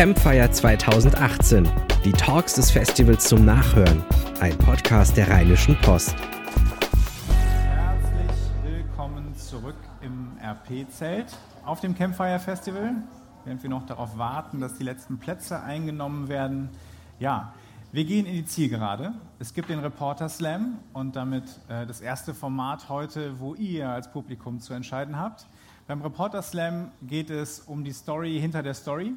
Campfire 2018. Die Talks des Festivals zum Nachhören. Ein Podcast der Rheinischen Post. Herzlich willkommen zurück im RP-Zelt auf dem Campfire Festival. Während wir noch darauf warten, dass die letzten Plätze eingenommen werden. Ja, wir gehen in die Zielgerade. Es gibt den Reporter Slam und damit äh, das erste Format heute, wo ihr als Publikum zu entscheiden habt. Beim Reporter Slam geht es um die Story hinter der Story.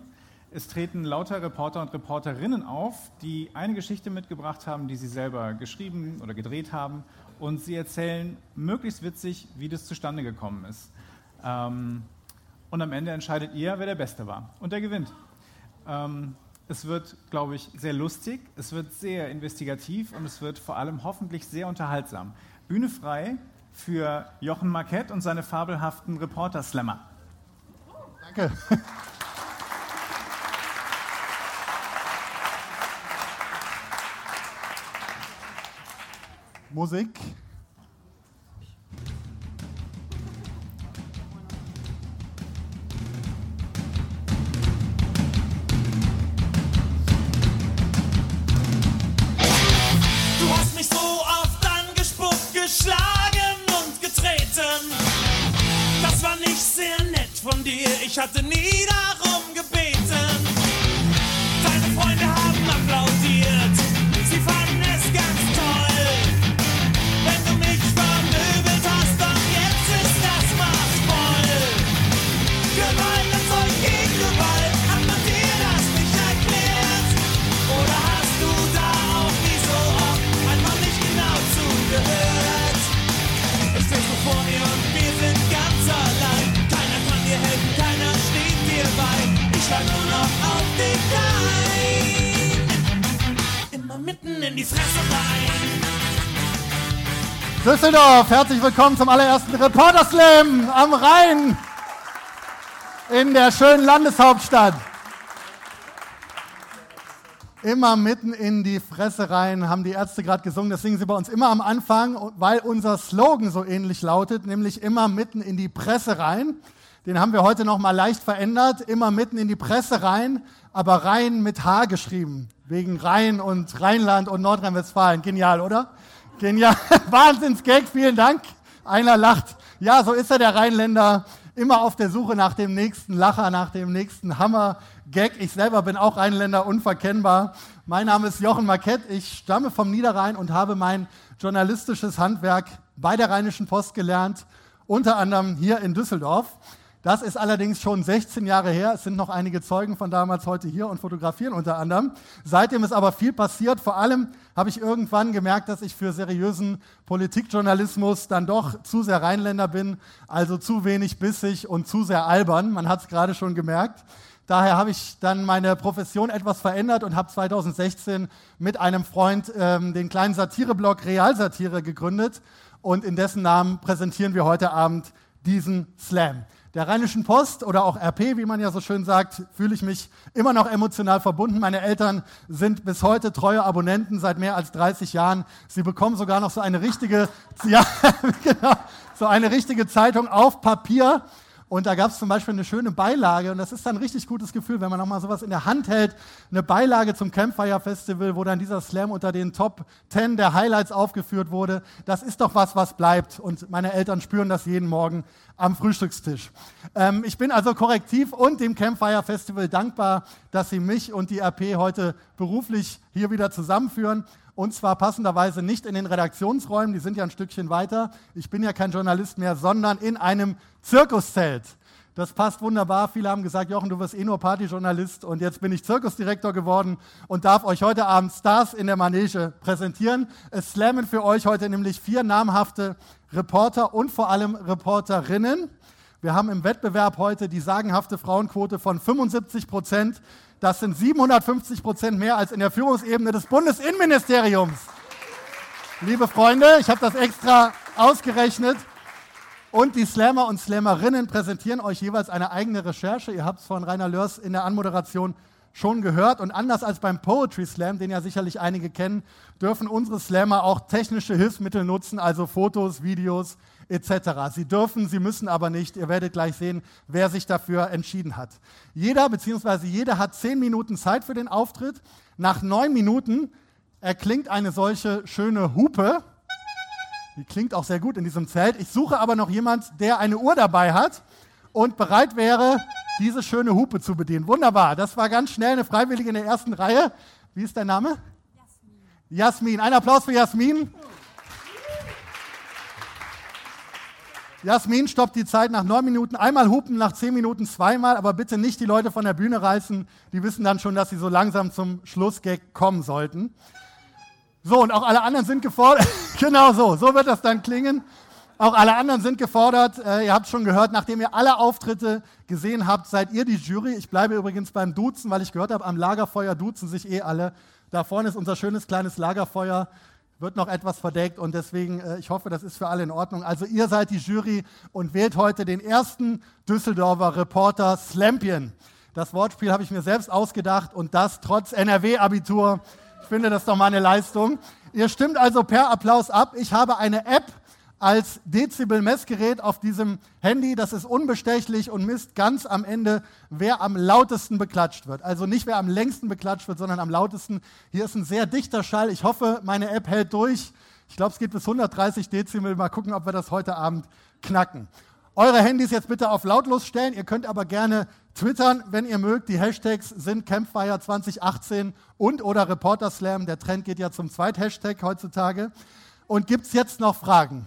Es treten lauter Reporter und Reporterinnen auf, die eine Geschichte mitgebracht haben, die sie selber geschrieben oder gedreht haben. Und sie erzählen möglichst witzig, wie das zustande gekommen ist. Ähm, und am Ende entscheidet ihr, wer der Beste war. Und der gewinnt. Ähm, es wird, glaube ich, sehr lustig, es wird sehr investigativ und es wird vor allem hoffentlich sehr unterhaltsam. Bühne frei für Jochen Marquette und seine fabelhaften Reporter-Slammer. Danke. Musik. Düsseldorf, herzlich willkommen zum allerersten Reporter Slam am Rhein in der schönen Landeshauptstadt. Immer mitten in die Fresse rein, haben die Ärzte gerade gesungen. Das singen sie bei uns immer am Anfang, weil unser Slogan so ähnlich lautet, nämlich immer mitten in die Presse rein. Den haben wir heute noch mal leicht verändert. Immer mitten in die Presse rein, aber rein mit H geschrieben. Wegen Rhein und Rheinland und Nordrhein-Westfalen. Genial, oder? Genial. Wahnsinns-Gag, vielen Dank. Einer lacht. Ja, so ist er, der Rheinländer. Immer auf der Suche nach dem nächsten Lacher, nach dem nächsten Hammer-Gag. Ich selber bin auch Rheinländer, unverkennbar. Mein Name ist Jochen Marquette. Ich stamme vom Niederrhein und habe mein journalistisches Handwerk bei der Rheinischen Post gelernt. Unter anderem hier in Düsseldorf. Das ist allerdings schon 16 Jahre her. Es sind noch einige Zeugen von damals heute hier und fotografieren unter anderem. Seitdem ist aber viel passiert. Vor allem habe ich irgendwann gemerkt, dass ich für seriösen Politikjournalismus dann doch zu sehr Rheinländer bin, also zu wenig bissig und zu sehr albern. Man hat es gerade schon gemerkt. Daher habe ich dann meine Profession etwas verändert und habe 2016 mit einem Freund ähm, den kleinen Satireblog Realsatire gegründet. Und in dessen Namen präsentieren wir heute Abend diesen Slam. Der Rheinischen Post oder auch RP, wie man ja so schön sagt, fühle ich mich immer noch emotional verbunden. Meine Eltern sind bis heute treue Abonnenten seit mehr als 30 Jahren. Sie bekommen sogar noch so eine richtige, ja, genau, so eine richtige Zeitung auf Papier. Und da gab es zum Beispiel eine schöne Beilage und das ist dann ein richtig gutes Gefühl, wenn man nochmal sowas in der Hand hält. Eine Beilage zum Campfire Festival, wo dann dieser Slam unter den Top 10 der Highlights aufgeführt wurde. Das ist doch was, was bleibt. Und meine Eltern spüren das jeden Morgen am Frühstückstisch. Ähm, ich bin also korrektiv und dem Campfire Festival dankbar, dass sie mich und die RP heute beruflich hier wieder zusammenführen. Und zwar passenderweise nicht in den Redaktionsräumen, die sind ja ein Stückchen weiter. Ich bin ja kein Journalist mehr, sondern in einem Zirkuszelt. Das passt wunderbar. Viele haben gesagt, Jochen, du wirst eh nur Partyjournalist und jetzt bin ich Zirkusdirektor geworden und darf euch heute Abend Stars in der Manege präsentieren. Es slammen für euch heute nämlich vier namhafte Reporter und vor allem Reporterinnen. Wir haben im Wettbewerb heute die sagenhafte Frauenquote von 75 Prozent. Das sind 750 Prozent mehr als in der Führungsebene des Bundesinnenministeriums. Liebe Freunde, ich habe das extra ausgerechnet. Und die Slammer und Slammerinnen präsentieren euch jeweils eine eigene Recherche. Ihr habt es von Rainer Lörs in der Anmoderation schon gehört. Und anders als beim Poetry Slam, den ja sicherlich einige kennen, dürfen unsere Slammer auch technische Hilfsmittel nutzen, also Fotos, Videos, etc. Sie dürfen, sie müssen aber nicht. Ihr werdet gleich sehen, wer sich dafür entschieden hat. Jeder bzw. jede hat zehn Minuten Zeit für den Auftritt. Nach neun Minuten erklingt eine solche schöne Hupe. Die klingt auch sehr gut in diesem Zelt. Ich suche aber noch jemand, der eine Uhr dabei hat und bereit wäre, diese schöne Hupe zu bedienen. Wunderbar, das war ganz schnell eine Freiwillige in der ersten Reihe. Wie ist dein Name? Jasmin. Jasmin, ein Applaus für Jasmin. Jasmin stoppt die Zeit nach neun Minuten, einmal hupen, nach zehn Minuten zweimal, aber bitte nicht die Leute von der Bühne reißen. Die wissen dann schon, dass sie so langsam zum Schlussgag kommen sollten. So, und auch alle anderen sind gefordert. genau so, so wird das dann klingen. Auch alle anderen sind gefordert. Äh, ihr habt schon gehört, nachdem ihr alle Auftritte gesehen habt, seid ihr die Jury. Ich bleibe übrigens beim Duzen, weil ich gehört habe, am Lagerfeuer duzen sich eh alle. Da vorne ist unser schönes kleines Lagerfeuer wird noch etwas verdeckt und deswegen, äh, ich hoffe, das ist für alle in Ordnung. Also ihr seid die Jury und wählt heute den ersten Düsseldorfer Reporter Slampion. Das Wortspiel habe ich mir selbst ausgedacht und das trotz NRW-Abitur. Finde das doch mal eine Leistung. Ihr stimmt also per Applaus ab. Ich habe eine App als Dezibel-Messgerät auf diesem Handy. Das ist unbestechlich und misst ganz am Ende, wer am lautesten beklatscht wird. Also nicht wer am längsten beklatscht wird, sondern am lautesten. Hier ist ein sehr dichter Schall. Ich hoffe, meine App hält durch. Ich glaube, es geht bis 130 Dezibel. Mal gucken, ob wir das heute Abend knacken. Eure Handys jetzt bitte auf lautlos stellen. Ihr könnt aber gerne twittern, wenn ihr mögt. Die Hashtags sind Campfire 2018 und oder Reporter Slam. Der Trend geht ja zum Zweit-Hashtag heutzutage. Und gibt es jetzt noch Fragen?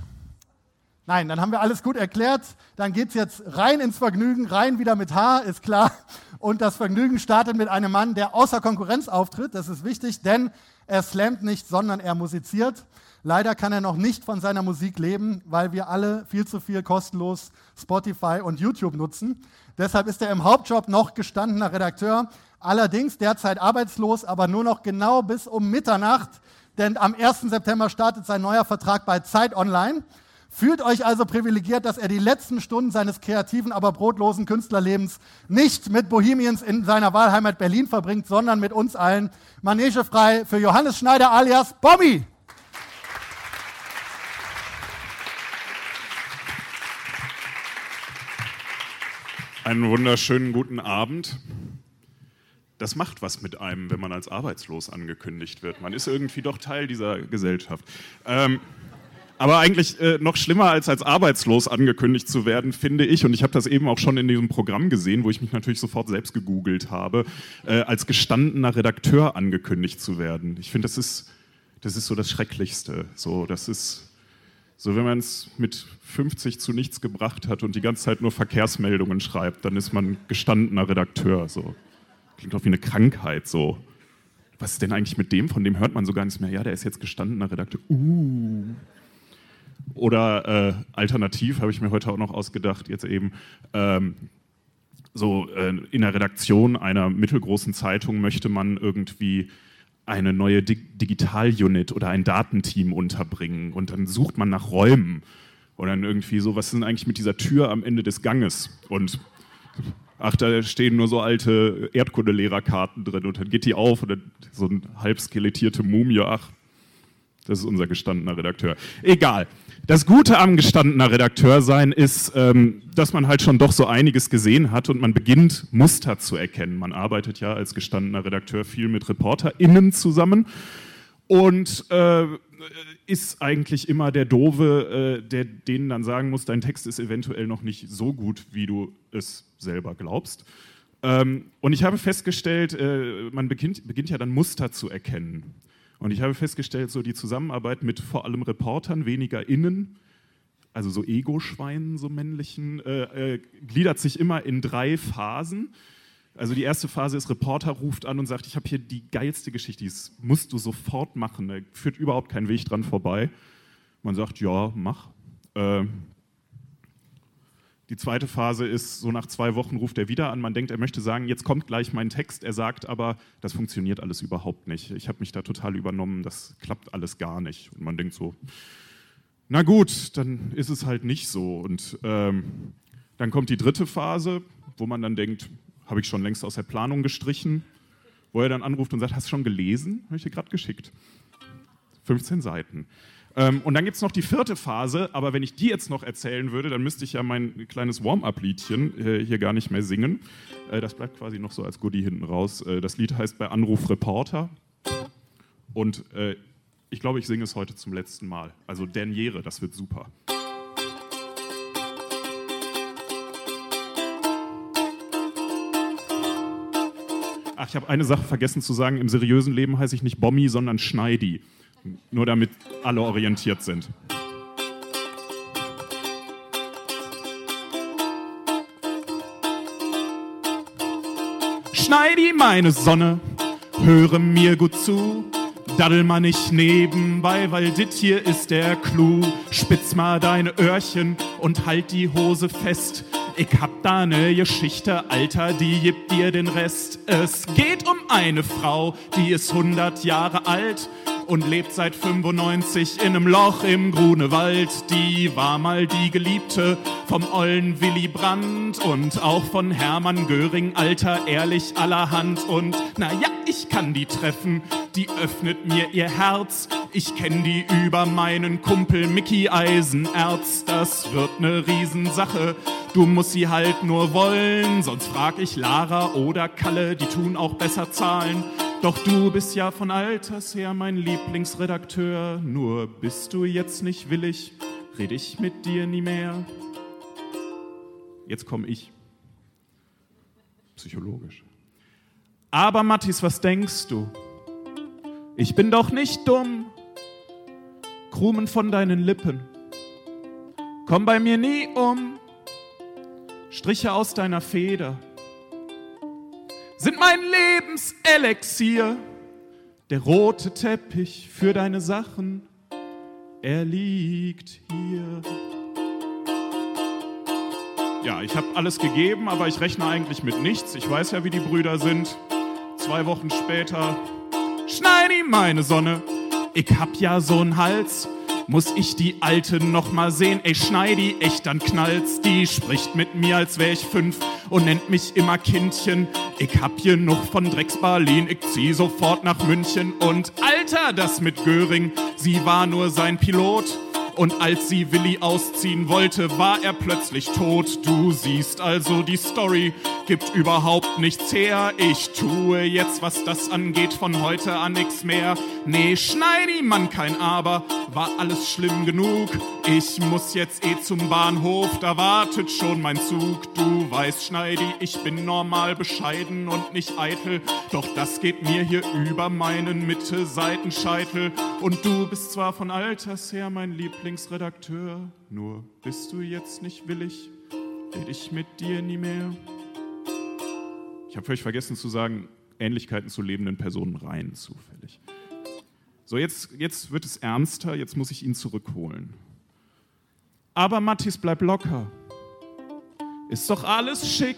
Nein, dann haben wir alles gut erklärt. Dann geht es jetzt rein ins Vergnügen, rein wieder mit H, ist klar. Und das Vergnügen startet mit einem Mann, der außer Konkurrenz auftritt. Das ist wichtig, denn er slammt nicht, sondern er musiziert. Leider kann er noch nicht von seiner Musik leben, weil wir alle viel zu viel kostenlos Spotify und YouTube nutzen. Deshalb ist er im Hauptjob noch gestandener Redakteur, allerdings derzeit arbeitslos, aber nur noch genau bis um Mitternacht, denn am 1. September startet sein neuer Vertrag bei Zeit Online. Fühlt euch also privilegiert, dass er die letzten Stunden seines kreativen, aber brotlosen Künstlerlebens nicht mit Bohemians in seiner Wahlheimat Berlin verbringt, sondern mit uns allen. Manege frei für Johannes Schneider alias Bobby. Einen wunderschönen guten Abend. Das macht was mit einem, wenn man als arbeitslos angekündigt wird. Man ist irgendwie doch Teil dieser Gesellschaft. Ähm, aber eigentlich äh, noch schlimmer als als arbeitslos angekündigt zu werden, finde ich, und ich habe das eben auch schon in diesem Programm gesehen, wo ich mich natürlich sofort selbst gegoogelt habe, äh, als gestandener Redakteur angekündigt zu werden. Ich finde, das ist, das ist so das Schrecklichste. So, das ist so, wenn man es mit 50 zu nichts gebracht hat und die ganze Zeit nur Verkehrsmeldungen schreibt, dann ist man gestandener Redakteur. So. Klingt auch wie eine Krankheit so. Was ist denn eigentlich mit dem? Von dem hört man so gar nichts mehr. Ja, der ist jetzt gestandener Redakteur. Uh. Oder äh, alternativ habe ich mir heute auch noch ausgedacht, jetzt eben ähm, so äh, in der Redaktion einer mittelgroßen Zeitung möchte man irgendwie eine neue Dig Digital-Unit oder ein Datenteam unterbringen und dann sucht man nach Räumen und dann irgendwie so, was ist denn eigentlich mit dieser Tür am Ende des Ganges? Und ach, da stehen nur so alte Erdkundelehrerkarten drin und dann geht die auf und dann so eine halb skelettierte Mumie, ach, das ist unser gestandener Redakteur. Egal. Das Gute am gestandener Redakteur sein ist, ähm, dass man halt schon doch so einiges gesehen hat und man beginnt Muster zu erkennen. Man arbeitet ja als gestandener Redakteur viel mit ReporterInnen zusammen und äh, ist eigentlich immer der Dove, äh, der denen dann sagen muss, dein Text ist eventuell noch nicht so gut, wie du es selber glaubst. Ähm, und ich habe festgestellt, äh, man beginnt, beginnt ja dann Muster zu erkennen. Und ich habe festgestellt, so die Zusammenarbeit mit vor allem Reportern, weniger innen, also so Ego-Schweinen, so männlichen, äh, äh, gliedert sich immer in drei Phasen. Also die erste Phase ist, Reporter ruft an und sagt, ich habe hier die geilste Geschichte, das musst du sofort machen, da führt überhaupt kein Weg dran vorbei. Man sagt, ja, mach. Äh, die zweite Phase ist, so nach zwei Wochen ruft er wieder an. Man denkt, er möchte sagen, jetzt kommt gleich mein Text. Er sagt aber, das funktioniert alles überhaupt nicht. Ich habe mich da total übernommen, das klappt alles gar nicht. Und man denkt so, na gut, dann ist es halt nicht so. Und ähm, dann kommt die dritte Phase, wo man dann denkt, habe ich schon längst aus der Planung gestrichen, wo er dann anruft und sagt, hast du schon gelesen? Habe ich dir gerade geschickt. 15 Seiten. Ähm, und dann gibt es noch die vierte Phase, aber wenn ich die jetzt noch erzählen würde, dann müsste ich ja mein kleines Warm-up-Liedchen äh, hier gar nicht mehr singen. Äh, das bleibt quasi noch so als Goodie hinten raus. Äh, das Lied heißt bei Anruf Reporter. Und äh, ich glaube, ich singe es heute zum letzten Mal. Also Derniere, das wird super. Ach, ich habe eine Sache vergessen zu sagen. Im seriösen Leben heiße ich nicht Bommi, sondern Schneidi. Nur damit alle orientiert sind. Schneidi, meine Sonne, höre mir gut zu. Daddel mal nicht nebenbei, weil dit hier ist der Clou. Spitz mal deine Öhrchen und halt die Hose fest. Ich hab da ne Geschichte, Alter, die gibt dir den Rest. Es geht um eine Frau, die ist 100 Jahre alt und lebt seit 95 in einem Loch im Grunewald. Die war mal die Geliebte vom ollen Willy Brandt und auch von Hermann Göring, alter, ehrlich allerhand. Und naja, ich kann die treffen, die öffnet mir ihr Herz. Ich kenn die über meinen Kumpel Mickey Eisenerz. Das wird ne Riesensache. Du musst sie halt nur wollen, sonst frag ich Lara oder Kalle, die tun auch besser zahlen. Doch du bist ja von Alters her mein Lieblingsredakteur. Nur bist du jetzt nicht willig, red ich mit dir nie mehr. Jetzt komm ich. Psychologisch. Aber Mathis, was denkst du? Ich bin doch nicht dumm. Krumen von deinen Lippen. Komm bei mir nie um. Striche aus deiner Feder sind mein Lebenselixier. Der rote Teppich für deine Sachen, er liegt hier. Ja, ich habe alles gegeben, aber ich rechne eigentlich mit nichts. Ich weiß ja, wie die Brüder sind. Zwei Wochen später, schneid ihm meine Sonne. Ich hab ja so'n Hals muss ich die Alte noch mal sehen. Ey, Schneidi, echt, dann knallt's. Die spricht mit mir, als wär ich fünf und nennt mich immer Kindchen. Ich hab hier noch von Drecks Berlin, ich zieh sofort nach München. Und Alter, das mit Göring, sie war nur sein Pilot. Und als sie Willi ausziehen wollte, war er plötzlich tot. Du siehst also, die Story gibt überhaupt nichts her. Ich tue jetzt, was das angeht, von heute an nichts mehr. Nee, Schneidi, Mann, kein Aber, war alles schlimm genug. Ich muss jetzt eh zum Bahnhof, da wartet schon mein Zug. Du weißt, Schneidi, ich bin normal bescheiden und nicht eitel. Doch das geht mir hier über meinen Mitte-Seitenscheitel. Und du bist zwar von Alters her mein Lieblingsredakteur, nur bist du jetzt nicht willig, red ich mit dir nie mehr. Ich habe völlig vergessen zu sagen, Ähnlichkeiten zu lebenden Personen rein zufällig. So, jetzt, jetzt wird es ernster, jetzt muss ich ihn zurückholen. Aber Mathis, bleib locker. Ist doch alles schick.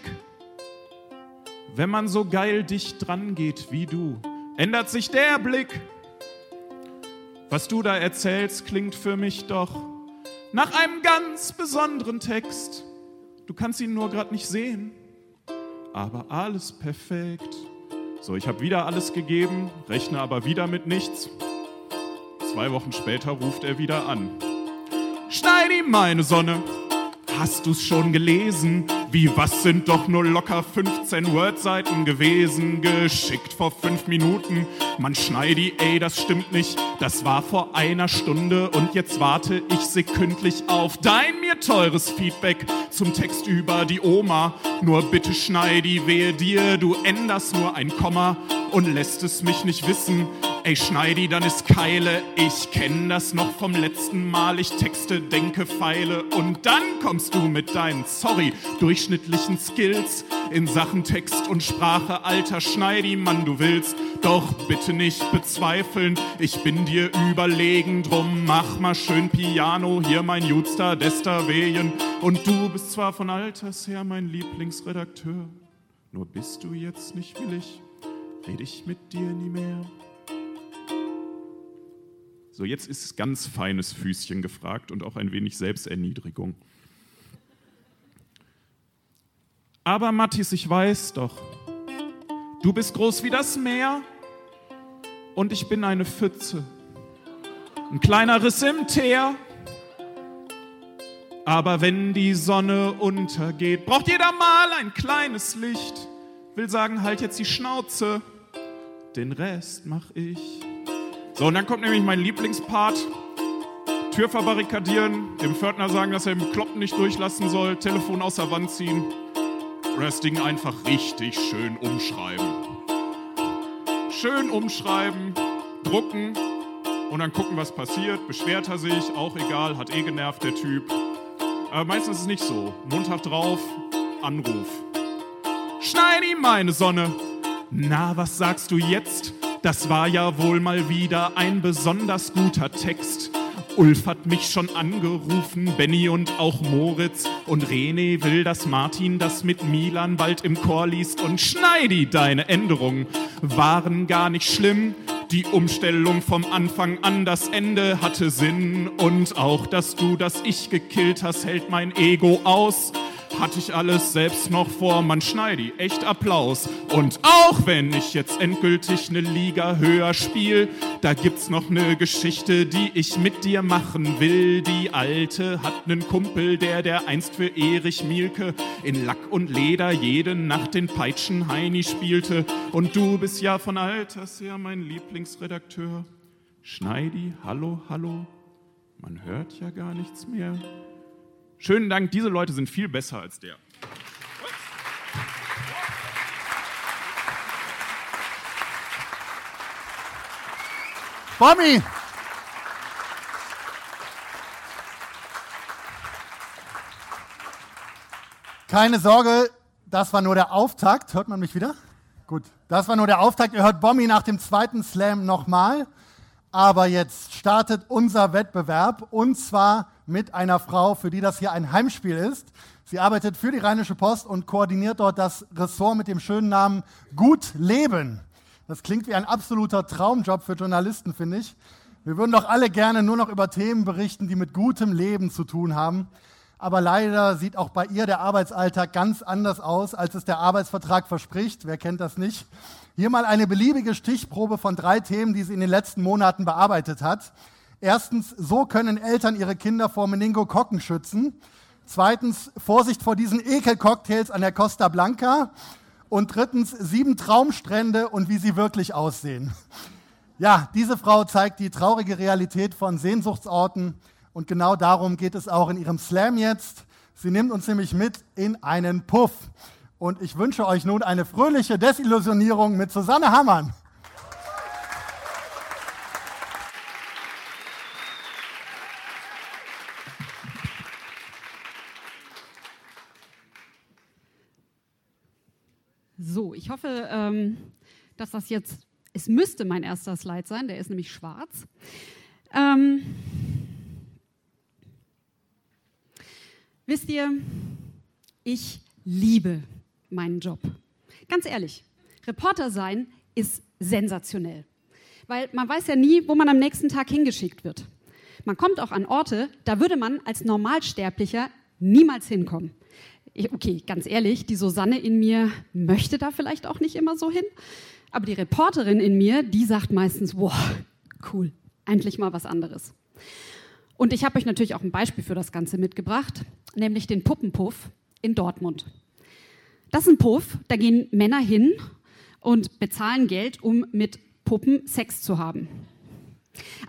Wenn man so geil dicht dran geht wie du, ändert sich der Blick. Was du da erzählst, klingt für mich doch nach einem ganz besonderen Text. Du kannst ihn nur gerade nicht sehen, aber alles perfekt. So, ich habe wieder alles gegeben, rechne aber wieder mit nichts. Zwei Wochen später ruft er wieder an. Ihm meine Sonne, hast du's schon gelesen? Wie, was sind doch nur locker 15 Word-Seiten gewesen? Geschickt vor fünf Minuten. Man schneidi, ey, das stimmt nicht. Das war vor einer Stunde und jetzt warte ich sekündlich auf dein mir teures Feedback zum Text über die Oma. Nur bitte schneidi, wehe dir, du änderst nur ein Komma und lässt es mich nicht wissen. Ey, Schneidi, dann ist Keile. Ich kenn das noch vom letzten Mal. Ich texte, denke, feile. Und dann kommst du mit deinen, sorry, durchschnittlichen Skills in Sachen Text und Sprache. Alter Schneidi, Mann, du willst doch bitte nicht bezweifeln. Ich bin dir überlegen, drum mach mal schön Piano. Hier mein Jutster Desterwehen. Und du bist zwar von Alters her mein Lieblingsredakteur. Nur bist du jetzt nicht willig, red ich mit dir nie mehr. So, jetzt ist ganz feines Füßchen gefragt und auch ein wenig Selbsterniedrigung. Aber Mathis, ich weiß doch, du bist groß wie das Meer und ich bin eine Pfütze. ein kleiner Riss im Teer. Aber wenn die Sonne untergeht, braucht jeder mal ein kleines Licht. Will sagen, halt jetzt die Schnauze, den Rest mach ich. So, und dann kommt nämlich mein Lieblingspart. Tür verbarrikadieren, dem Pförtner sagen, dass er den Kloppen nicht durchlassen soll, Telefon aus der Wand ziehen und das Ding einfach richtig schön umschreiben. Schön umschreiben, drucken und dann gucken, was passiert. Beschwert er sich, auch egal, hat eh genervt der Typ. Aber meistens ist es nicht so. Mundhaft drauf, Anruf. Schneid ihm meine Sonne. Na, was sagst du jetzt? Das war ja wohl mal wieder ein besonders guter Text. Ulf hat mich schon angerufen, Benny und auch Moritz. Und René will, dass Martin das mit Milan bald im Chor liest. Und Schneidi, deine Änderungen waren gar nicht schlimm. Die Umstellung vom Anfang an, das Ende hatte Sinn. Und auch, dass du das Ich gekillt hast, hält mein Ego aus. Hatte ich alles selbst noch vor, man schneidi, echt Applaus. Und auch wenn ich jetzt endgültig eine Liga höher spiel, da gibt's noch eine Geschichte, die ich mit dir machen will. Die alte hat nen Kumpel, der der einst für Erich Mielke in Lack und Leder jede Nacht den Peitschenheini spielte. Und du bist ja von Alters her mein Lieblingsredakteur. Schneidi, hallo, hallo, man hört ja gar nichts mehr. Schönen Dank, diese Leute sind viel besser als der. Bommi! Keine Sorge, das war nur der Auftakt. Hört man mich wieder? Gut, das war nur der Auftakt. Ihr hört Bommi nach dem zweiten Slam nochmal. Aber jetzt startet unser Wettbewerb und zwar mit einer Frau, für die das hier ein Heimspiel ist. Sie arbeitet für die Rheinische Post und koordiniert dort das Ressort mit dem schönen Namen Gut Leben. Das klingt wie ein absoluter Traumjob für Journalisten, finde ich. Wir würden doch alle gerne nur noch über Themen berichten, die mit gutem Leben zu tun haben. Aber leider sieht auch bei ihr der Arbeitsalltag ganz anders aus, als es der Arbeitsvertrag verspricht. Wer kennt das nicht? Hier mal eine beliebige Stichprobe von drei Themen, die sie in den letzten Monaten bearbeitet hat. Erstens, so können Eltern ihre Kinder vor Meningokokken schützen. Zweitens, Vorsicht vor diesen Ekelcocktails an der Costa Blanca. Und drittens, sieben Traumstrände und wie sie wirklich aussehen. Ja, diese Frau zeigt die traurige Realität von Sehnsuchtsorten und genau darum geht es auch in ihrem Slam jetzt. Sie nimmt uns nämlich mit in einen Puff. Und ich wünsche euch nun eine fröhliche Desillusionierung mit Susanne Hammann. So, ich hoffe, ähm, dass das jetzt, es müsste mein erster Slide sein, der ist nämlich schwarz. Ähm, wisst ihr, ich liebe meinen Job. Ganz ehrlich, Reporter sein ist sensationell, weil man weiß ja nie, wo man am nächsten Tag hingeschickt wird. Man kommt auch an Orte, da würde man als Normalsterblicher niemals hinkommen. Okay, ganz ehrlich, die Susanne in mir möchte da vielleicht auch nicht immer so hin, aber die Reporterin in mir, die sagt meistens, wow, cool, endlich mal was anderes. Und ich habe euch natürlich auch ein Beispiel für das Ganze mitgebracht, nämlich den Puppenpuff in Dortmund. Das ist ein Puff, da gehen Männer hin und bezahlen Geld, um mit Puppen Sex zu haben.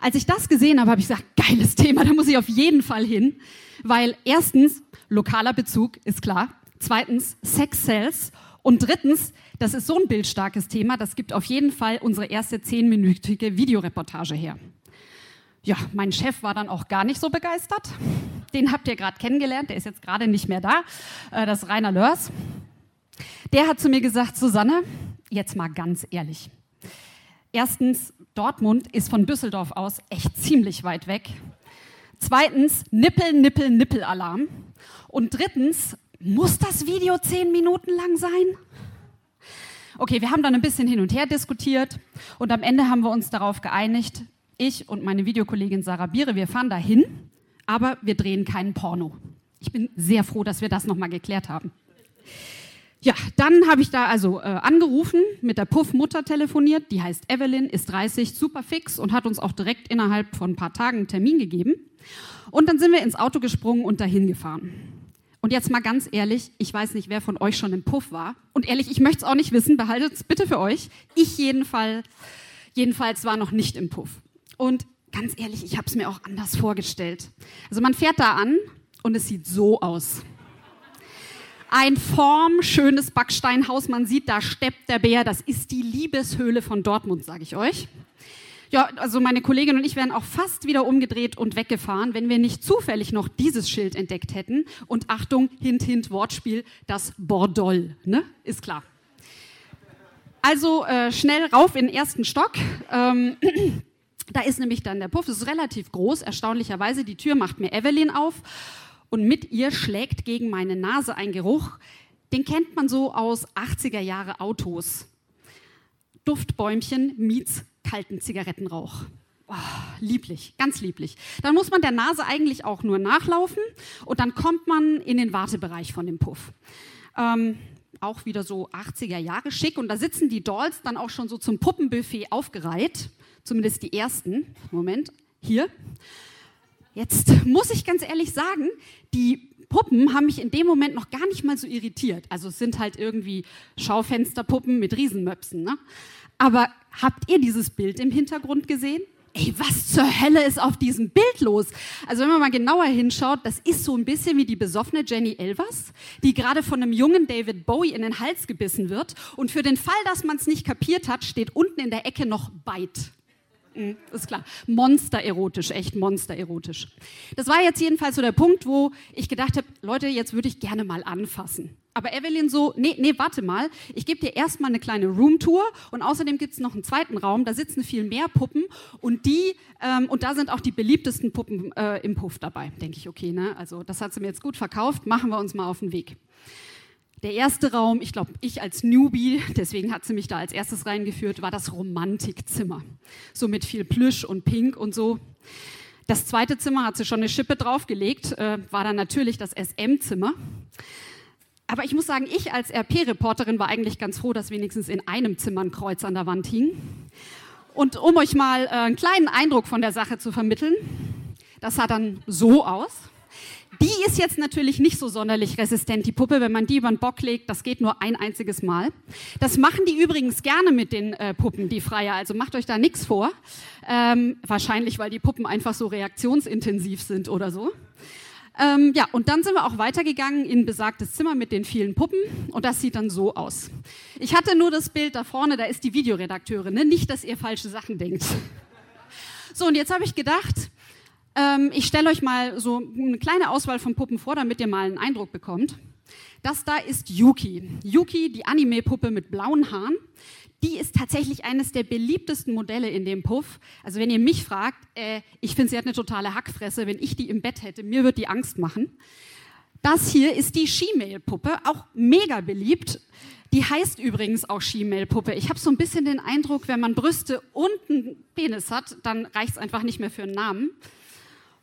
Als ich das gesehen habe, habe ich gesagt, geiles Thema, da muss ich auf jeden Fall hin, weil erstens lokaler Bezug ist klar, zweitens Sex Sales und drittens, das ist so ein bildstarkes Thema, das gibt auf jeden Fall unsere erste zehnminütige Videoreportage her. Ja, mein Chef war dann auch gar nicht so begeistert. Den habt ihr gerade kennengelernt, der ist jetzt gerade nicht mehr da. Äh, das ist Rainer Lörs. Der hat zu mir gesagt, Susanne, jetzt mal ganz ehrlich. Erstens, Dortmund ist von Düsseldorf aus echt ziemlich weit weg. Zweitens, Nippel, Nippel, Nippel-Alarm. Und drittens, muss das Video zehn Minuten lang sein? Okay, wir haben dann ein bisschen hin und her diskutiert und am Ende haben wir uns darauf geeinigt, ich und meine Videokollegin Sarah Biere, wir fahren dahin, aber wir drehen keinen Porno. Ich bin sehr froh, dass wir das nochmal geklärt haben. Ja, dann habe ich da also äh, angerufen, mit der Puff-Mutter telefoniert, die heißt Evelyn, ist 30, super fix und hat uns auch direkt innerhalb von ein paar Tagen einen Termin gegeben. Und dann sind wir ins Auto gesprungen und dahin gefahren. Und jetzt mal ganz ehrlich, ich weiß nicht, wer von euch schon im Puff war. Und ehrlich, ich möchte es auch nicht wissen, behaltet es bitte für euch. Ich jedenfalls, jedenfalls war noch nicht im Puff. Und ganz ehrlich, ich habe es mir auch anders vorgestellt. Also man fährt da an und es sieht so aus. Ein formschönes Backsteinhaus, man sieht, da steppt der Bär. Das ist die Liebeshöhle von Dortmund, sage ich euch. Ja, also meine Kollegin und ich wären auch fast wieder umgedreht und weggefahren, wenn wir nicht zufällig noch dieses Schild entdeckt hätten. Und Achtung, hint, hint, Wortspiel, das Bordoll, ne? Ist klar. Also äh, schnell rauf in den ersten Stock. Ähm, da ist nämlich dann der Puff, das ist relativ groß, erstaunlicherweise. Die Tür macht mir Evelyn auf und mit ihr schlägt gegen meine Nase ein Geruch, den kennt man so aus 80er Jahre Autos. Duftbäumchen meets kalten Zigarettenrauch. Oh, lieblich, ganz lieblich. Dann muss man der Nase eigentlich auch nur nachlaufen und dann kommt man in den Wartebereich von dem Puff. Ähm, auch wieder so 80er Jahre schick und da sitzen die Dolls dann auch schon so zum Puppenbuffet aufgereiht, zumindest die ersten. Moment, hier. Jetzt muss ich ganz ehrlich sagen, die Puppen haben mich in dem Moment noch gar nicht mal so irritiert. Also es sind halt irgendwie Schaufensterpuppen mit Riesenmöpsen. Ne? Aber habt ihr dieses Bild im Hintergrund gesehen? Ey, was zur Hölle ist auf diesem Bild los? Also wenn man mal genauer hinschaut, das ist so ein bisschen wie die besoffene Jenny Elvers, die gerade von einem jungen David Bowie in den Hals gebissen wird. Und für den Fall, dass man es nicht kapiert hat, steht unten in der Ecke noch Bite. Mhm, ist klar. Monstererotisch, echt monstererotisch. Das war jetzt jedenfalls so der Punkt, wo ich gedacht habe, Leute, jetzt würde ich gerne mal anfassen. Aber Evelyn so, nee, nee, warte mal, ich gebe dir erstmal eine kleine Roomtour und außerdem gibt es noch einen zweiten Raum, da sitzen viel mehr Puppen und die, ähm, und da sind auch die beliebtesten Puppen äh, im Puff dabei. Denke ich, okay, ne? Also das hat sie mir jetzt gut verkauft, machen wir uns mal auf den Weg. Der erste Raum, ich glaube, ich als Newbie, deswegen hat sie mich da als erstes reingeführt, war das Romantikzimmer. So mit viel Plüsch und Pink und so. Das zweite Zimmer hat sie schon eine Schippe draufgelegt, äh, war dann natürlich das SM-Zimmer. Aber ich muss sagen, ich als RP-Reporterin war eigentlich ganz froh, dass wenigstens in einem Zimmer ein Kreuz an der Wand hing. Und um euch mal äh, einen kleinen Eindruck von der Sache zu vermitteln, das sah dann so aus. Die ist jetzt natürlich nicht so sonderlich resistent, die Puppe. Wenn man die über den Bock legt, das geht nur ein einziges Mal. Das machen die übrigens gerne mit den äh, Puppen, die Freier. Also macht euch da nichts vor. Ähm, wahrscheinlich, weil die Puppen einfach so reaktionsintensiv sind oder so. Ähm, ja, und dann sind wir auch weitergegangen in besagtes Zimmer mit den vielen Puppen und das sieht dann so aus. Ich hatte nur das Bild da vorne, da ist die Videoredakteurin, ne? nicht, dass ihr falsche Sachen denkt. So, und jetzt habe ich gedacht, ähm, ich stelle euch mal so eine kleine Auswahl von Puppen vor, damit ihr mal einen Eindruck bekommt. Das da ist Yuki. Yuki, die Anime-Puppe mit blauen Haaren. Die ist tatsächlich eines der beliebtesten Modelle in dem Puff. Also wenn ihr mich fragt, äh, ich finde, sie hat eine totale Hackfresse. Wenn ich die im Bett hätte, mir wird die Angst machen. Das hier ist die She-Mail-Puppe, auch mega beliebt. Die heißt übrigens auch She-Mail-Puppe. Ich habe so ein bisschen den Eindruck, wenn man Brüste und einen Penis hat, dann reicht es einfach nicht mehr für einen Namen.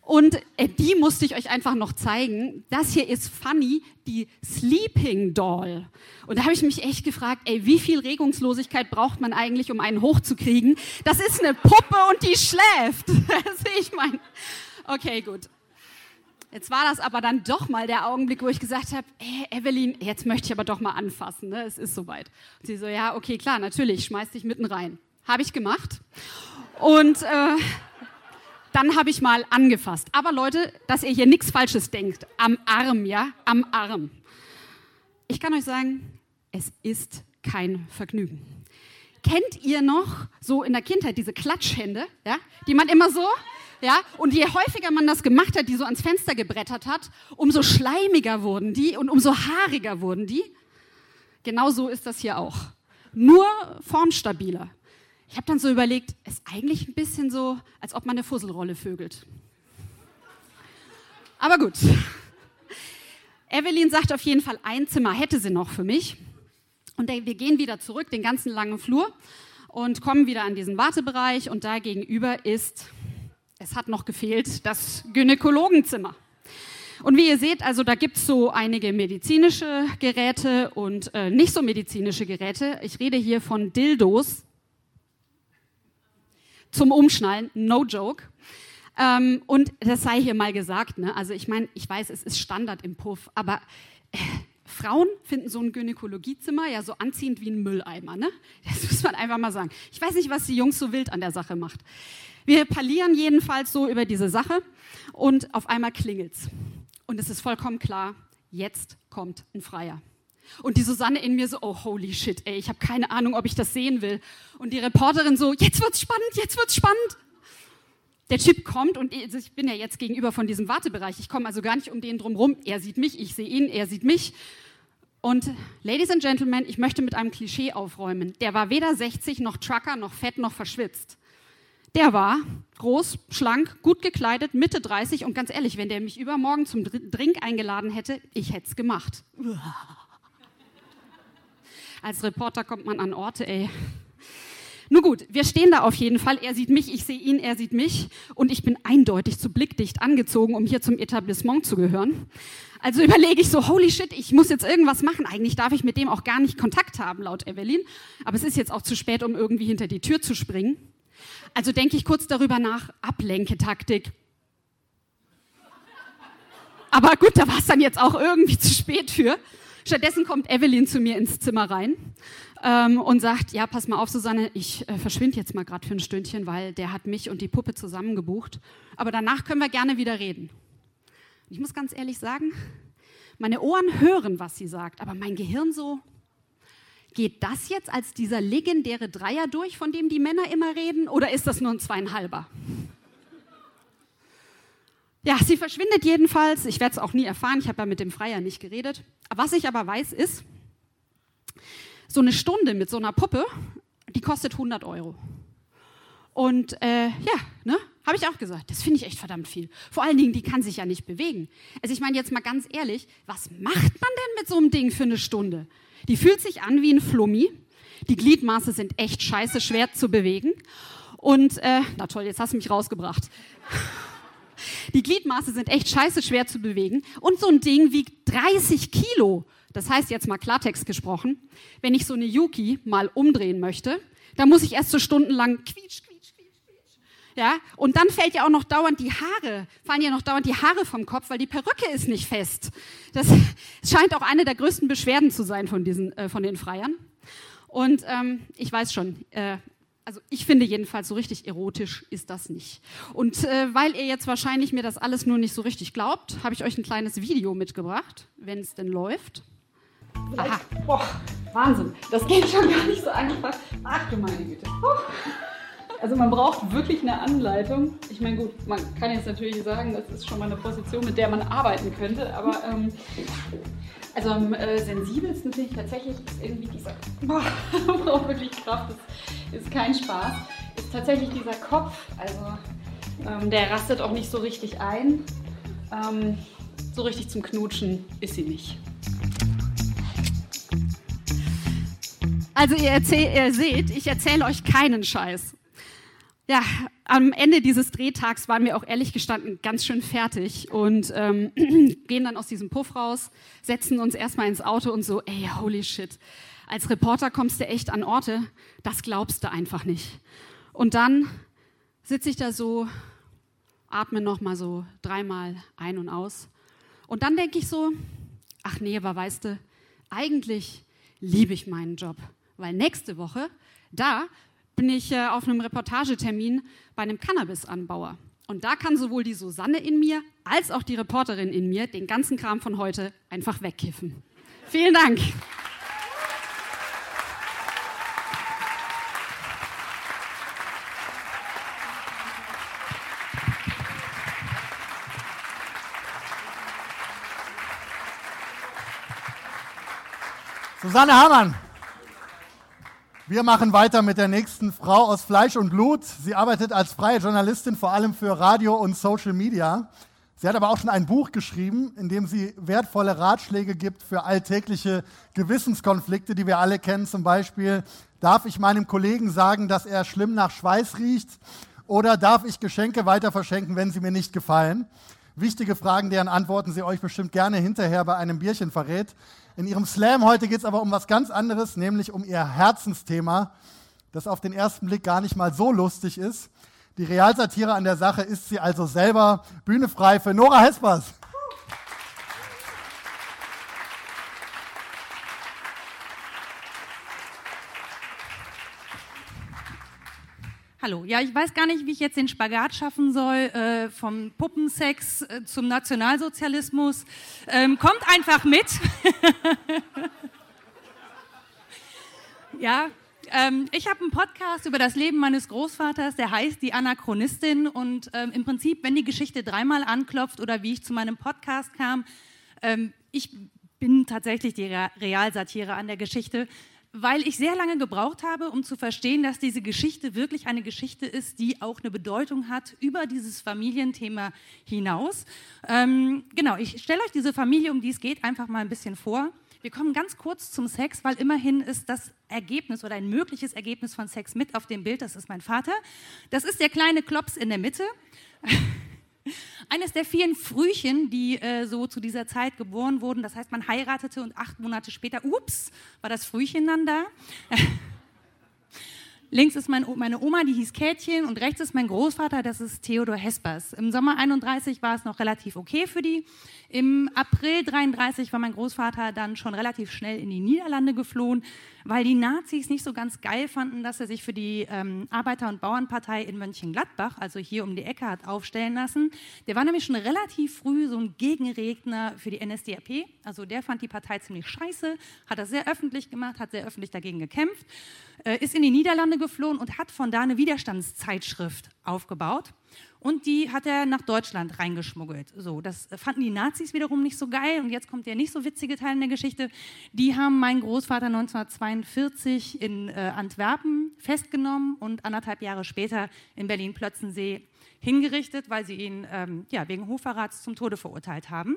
Und äh, die musste ich euch einfach noch zeigen. Das hier ist Funny, die Sleeping Doll. Und da habe ich mich echt gefragt, ey, wie viel Regungslosigkeit braucht man eigentlich, um einen hochzukriegen? Das ist eine Puppe und die schläft. ich meine, okay, gut. Jetzt war das aber dann doch mal der Augenblick, wo ich gesagt habe, ey, Evelyn, jetzt möchte ich aber doch mal anfassen, ne? es ist soweit. Und sie so, ja, okay, klar, natürlich, schmeiß dich mitten rein. Habe ich gemacht. Und äh, dann habe ich mal angefasst. Aber Leute, dass ihr hier nichts Falsches denkt. Am Arm, ja? Am Arm. Ich kann euch sagen, es ist kein Vergnügen. Kennt ihr noch so in der Kindheit diese Klatschhände, ja? Die man immer so, ja? Und je häufiger man das gemacht hat, die so ans Fenster gebrettert hat, umso schleimiger wurden die und umso haariger wurden die. Genauso ist das hier auch. Nur formstabiler. Ich habe dann so überlegt, ist eigentlich ein bisschen so, als ob man eine Fusselrolle vögelt. Aber gut. Evelyn sagt auf jeden Fall, ein Zimmer hätte sie noch für mich. Und wir gehen wieder zurück, den ganzen langen Flur, und kommen wieder an diesen Wartebereich. Und da gegenüber ist, es hat noch gefehlt, das Gynäkologenzimmer. Und wie ihr seht, also da gibt's so einige medizinische Geräte und äh, nicht so medizinische Geräte. Ich rede hier von Dildos zum Umschnallen, no joke. Ähm, und das sei hier mal gesagt, ne? also ich meine, ich weiß, es ist Standard im Puff, aber äh, Frauen finden so ein Gynäkologiezimmer ja so anziehend wie ein Mülleimer. Ne? Das muss man einfach mal sagen. Ich weiß nicht, was die Jungs so wild an der Sache macht. Wir parlieren jedenfalls so über diese Sache und auf einmal klingelt's. Und es ist vollkommen klar, jetzt kommt ein Freier. Und die Susanne in mir so, oh holy shit, ey, ich habe keine Ahnung, ob ich das sehen will. Und die Reporterin so, jetzt wird's spannend, jetzt wird's spannend. Der Chip kommt und ich bin ja jetzt gegenüber von diesem Wartebereich. Ich komme also gar nicht um den drumherum. Er sieht mich, ich sehe ihn, er sieht mich. Und Ladies and Gentlemen, ich möchte mit einem Klischee aufräumen. Der war weder 60 noch Trucker noch fett noch verschwitzt. Der war groß, schlank, gut gekleidet, Mitte 30 und ganz ehrlich, wenn der mich übermorgen zum Drink eingeladen hätte, ich hätte es gemacht. Als Reporter kommt man an Orte, ey. Nun gut, wir stehen da auf jeden Fall. Er sieht mich, ich sehe ihn, er sieht mich. Und ich bin eindeutig zu blickdicht angezogen, um hier zum Etablissement zu gehören. Also überlege ich so, holy shit, ich muss jetzt irgendwas machen. Eigentlich darf ich mit dem auch gar nicht Kontakt haben, laut Evelyn. Aber es ist jetzt auch zu spät, um irgendwie hinter die Tür zu springen. Also denke ich kurz darüber nach, Ablenketaktik. Aber gut, da war es dann jetzt auch irgendwie zu spät für. Stattdessen kommt Evelyn zu mir ins Zimmer rein ähm, und sagt, ja, pass mal auf, Susanne, ich äh, verschwinde jetzt mal gerade für ein Stündchen, weil der hat mich und die Puppe zusammengebucht. Aber danach können wir gerne wieder reden. Ich muss ganz ehrlich sagen, meine Ohren hören, was sie sagt, aber mein Gehirn so, geht das jetzt als dieser legendäre Dreier durch, von dem die Männer immer reden, oder ist das nur ein Zweieinhalber? Ja, sie verschwindet jedenfalls. Ich werde es auch nie erfahren. Ich habe ja mit dem Freier nicht geredet. Was ich aber weiß, ist, so eine Stunde mit so einer Puppe, die kostet 100 Euro. Und äh, ja, ne, habe ich auch gesagt, das finde ich echt verdammt viel. Vor allen Dingen, die kann sich ja nicht bewegen. Also ich meine jetzt mal ganz ehrlich, was macht man denn mit so einem Ding für eine Stunde? Die fühlt sich an wie ein Flummi. Die Gliedmaße sind echt scheiße schwer zu bewegen. Und, äh, na toll, jetzt hast du mich rausgebracht. Die Gliedmaße sind echt scheiße schwer zu bewegen. Und so ein Ding wiegt 30 Kilo. Das heißt jetzt mal Klartext gesprochen, wenn ich so eine Yuki mal umdrehen möchte, dann muss ich erst so stundenlang quietsch, quietsch, quietsch, quietsch. Ja, und dann fällt ja auch noch dauernd die Haare, fallen ja noch dauernd die Haare vom Kopf, weil die Perücke ist nicht fest. Das scheint auch eine der größten Beschwerden zu sein von diesen, äh, von den Freiern. Und ähm, ich weiß schon, äh, also ich finde jedenfalls so richtig erotisch ist das nicht. Und äh, weil ihr jetzt wahrscheinlich mir das alles nur nicht so richtig glaubt, habe ich euch ein kleines Video mitgebracht, wenn es denn läuft. Boah, Wahnsinn. Das geht schon gar nicht so einfach. Ach du meine Güte. Also man braucht wirklich eine Anleitung. Ich meine, gut, man kann jetzt natürlich sagen, das ist schon mal eine Position, mit der man arbeiten könnte, aber ähm, also am äh, sensibelsten finde ich tatsächlich ist irgendwie dieser, boah, braucht wirklich Kraft, das ist kein Spaß, ist tatsächlich dieser Kopf, also ähm, der rastet auch nicht so richtig ein. Ähm, so richtig zum Knutschen ist sie nicht. Also ihr, ihr seht, ich erzähle euch keinen Scheiß. Ja, am Ende dieses Drehtags waren wir auch ehrlich gestanden ganz schön fertig und ähm, gehen dann aus diesem Puff raus, setzen uns erstmal ins Auto und so, ey, holy shit. Als Reporter kommst du echt an Orte, das glaubst du einfach nicht. Und dann sitze ich da so, atme nochmal so dreimal ein und aus. Und dann denke ich so, ach nee, aber weißt du, eigentlich liebe ich meinen Job weil nächste Woche, da bin ich äh, auf einem Reportagetermin bei einem Cannabis-Anbauer. Und da kann sowohl die Susanne in mir als auch die Reporterin in mir den ganzen Kram von heute einfach wegkiffen. Vielen Dank. Susanne Hamann. Wir machen weiter mit der nächsten Frau aus Fleisch und Blut. Sie arbeitet als freie Journalistin vor allem für Radio und Social Media. Sie hat aber auch schon ein Buch geschrieben, in dem sie wertvolle Ratschläge gibt für alltägliche Gewissenskonflikte, die wir alle kennen. Zum Beispiel, darf ich meinem Kollegen sagen, dass er schlimm nach Schweiß riecht? Oder darf ich Geschenke weiter verschenken, wenn sie mir nicht gefallen? wichtige Fragen, deren Antworten sie euch bestimmt gerne hinterher bei einem Bierchen verrät. In ihrem Slam heute geht es aber um was ganz anderes, nämlich um ihr Herzensthema, das auf den ersten Blick gar nicht mal so lustig ist. Die Realsatire an der Sache ist sie also selber. Bühne frei für Nora Hespers. Hallo, ja, ich weiß gar nicht, wie ich jetzt den Spagat schaffen soll äh, vom Puppensex äh, zum Nationalsozialismus. Ähm, kommt einfach mit. ja, ähm, ich habe einen Podcast über das Leben meines Großvaters, der heißt Die Anachronistin. Und ähm, im Prinzip, wenn die Geschichte dreimal anklopft oder wie ich zu meinem Podcast kam, ähm, ich bin tatsächlich die Realsatire an der Geschichte weil ich sehr lange gebraucht habe, um zu verstehen, dass diese Geschichte wirklich eine Geschichte ist, die auch eine Bedeutung hat über dieses Familienthema hinaus. Ähm, genau, ich stelle euch diese Familie, um die es geht, einfach mal ein bisschen vor. Wir kommen ganz kurz zum Sex, weil immerhin ist das Ergebnis oder ein mögliches Ergebnis von Sex mit auf dem Bild. Das ist mein Vater. Das ist der kleine Klops in der Mitte. Eines der vielen Frühchen, die äh, so zu dieser Zeit geboren wurden. Das heißt, man heiratete und acht Monate später, ups, war das Frühchen dann da. Links ist mein, meine Oma, die hieß Kätchen, und rechts ist mein Großvater, das ist Theodor Hespers. Im Sommer 31 war es noch relativ okay für die. Im April 33 war mein Großvater dann schon relativ schnell in die Niederlande geflohen weil die Nazis nicht so ganz geil fanden, dass er sich für die ähm, Arbeiter- und Bauernpartei in Mönchengladbach, also hier um die Ecke, hat aufstellen lassen. Der war nämlich schon relativ früh so ein Gegenredner für die NSDAP. Also der fand die Partei ziemlich scheiße, hat das sehr öffentlich gemacht, hat sehr öffentlich dagegen gekämpft, äh, ist in die Niederlande geflohen und hat von da eine Widerstandszeitschrift aufgebaut und die hat er nach Deutschland reingeschmuggelt. So, das fanden die Nazis wiederum nicht so geil und jetzt kommt der nicht so witzige Teil in der Geschichte. Die haben meinen Großvater 1942 in äh, Antwerpen festgenommen und anderthalb Jahre später in Berlin-Plötzensee hingerichtet, weil sie ihn ähm, ja, wegen Hochverrats zum Tode verurteilt haben.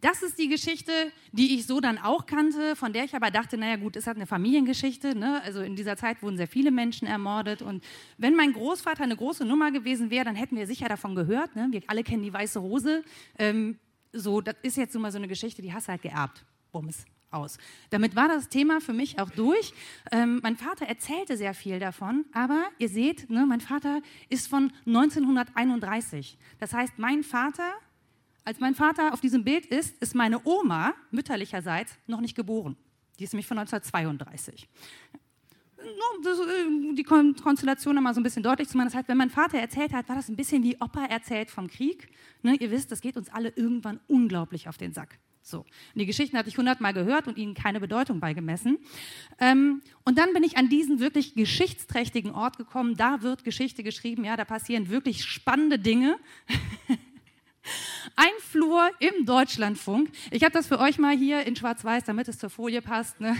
Das ist die Geschichte, die ich so dann auch kannte, von der ich aber dachte, naja gut, ist halt eine Familiengeschichte. Ne? Also in dieser Zeit wurden sehr viele Menschen ermordet. Und wenn mein Großvater eine große Nummer gewesen wäre, dann hätten wir sicher davon gehört. Ne? Wir alle kennen die Weiße Rose. Ähm, so, das ist jetzt nun mal so eine Geschichte, die hast du halt geerbt. Bums. Aus. Damit war das Thema für mich auch durch. Ähm, mein Vater erzählte sehr viel davon, aber ihr seht, ne, mein Vater ist von 1931. Das heißt, mein Vater als mein Vater auf diesem Bild ist, ist meine Oma mütterlicherseits noch nicht geboren. Die ist nämlich von 1932 äh, die Konstellation mal so ein bisschen deutlich zu machen. Das heißt, wenn mein Vater erzählt hat, war das ein bisschen wie Opa erzählt vom Krieg. Ne, ihr wisst, das geht uns alle irgendwann unglaublich auf den Sack. So. Und die Geschichten hatte ich hundertmal gehört und ihnen keine Bedeutung beigemessen. Ähm, und dann bin ich an diesen wirklich geschichtsträchtigen Ort gekommen. Da wird Geschichte geschrieben. Ja, da passieren wirklich spannende Dinge. Ein Flur im Deutschlandfunk. Ich habe das für euch mal hier in Schwarz-Weiß, damit es zur Folie passt. Ne?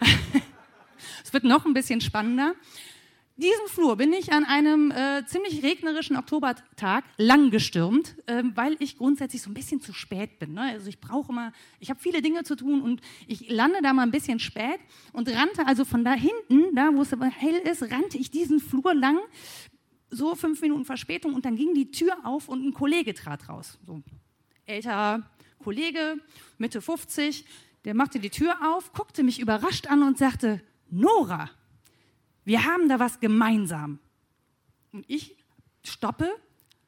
es wird noch ein bisschen spannender. Diesen Flur bin ich an einem äh, ziemlich regnerischen Oktobertag lang gestürmt, äh, weil ich grundsätzlich so ein bisschen zu spät bin. Ne? Also ich brauche immer, ich habe viele Dinge zu tun und ich lande da mal ein bisschen spät und rannte also von da hinten, da wo es aber hell ist, rannte ich diesen Flur lang so fünf Minuten Verspätung und dann ging die Tür auf und ein Kollege trat raus. So älterer Kollege, Mitte 50, der machte die Tür auf, guckte mich überrascht an und sagte, Nora, wir haben da was gemeinsam. Und ich stoppe,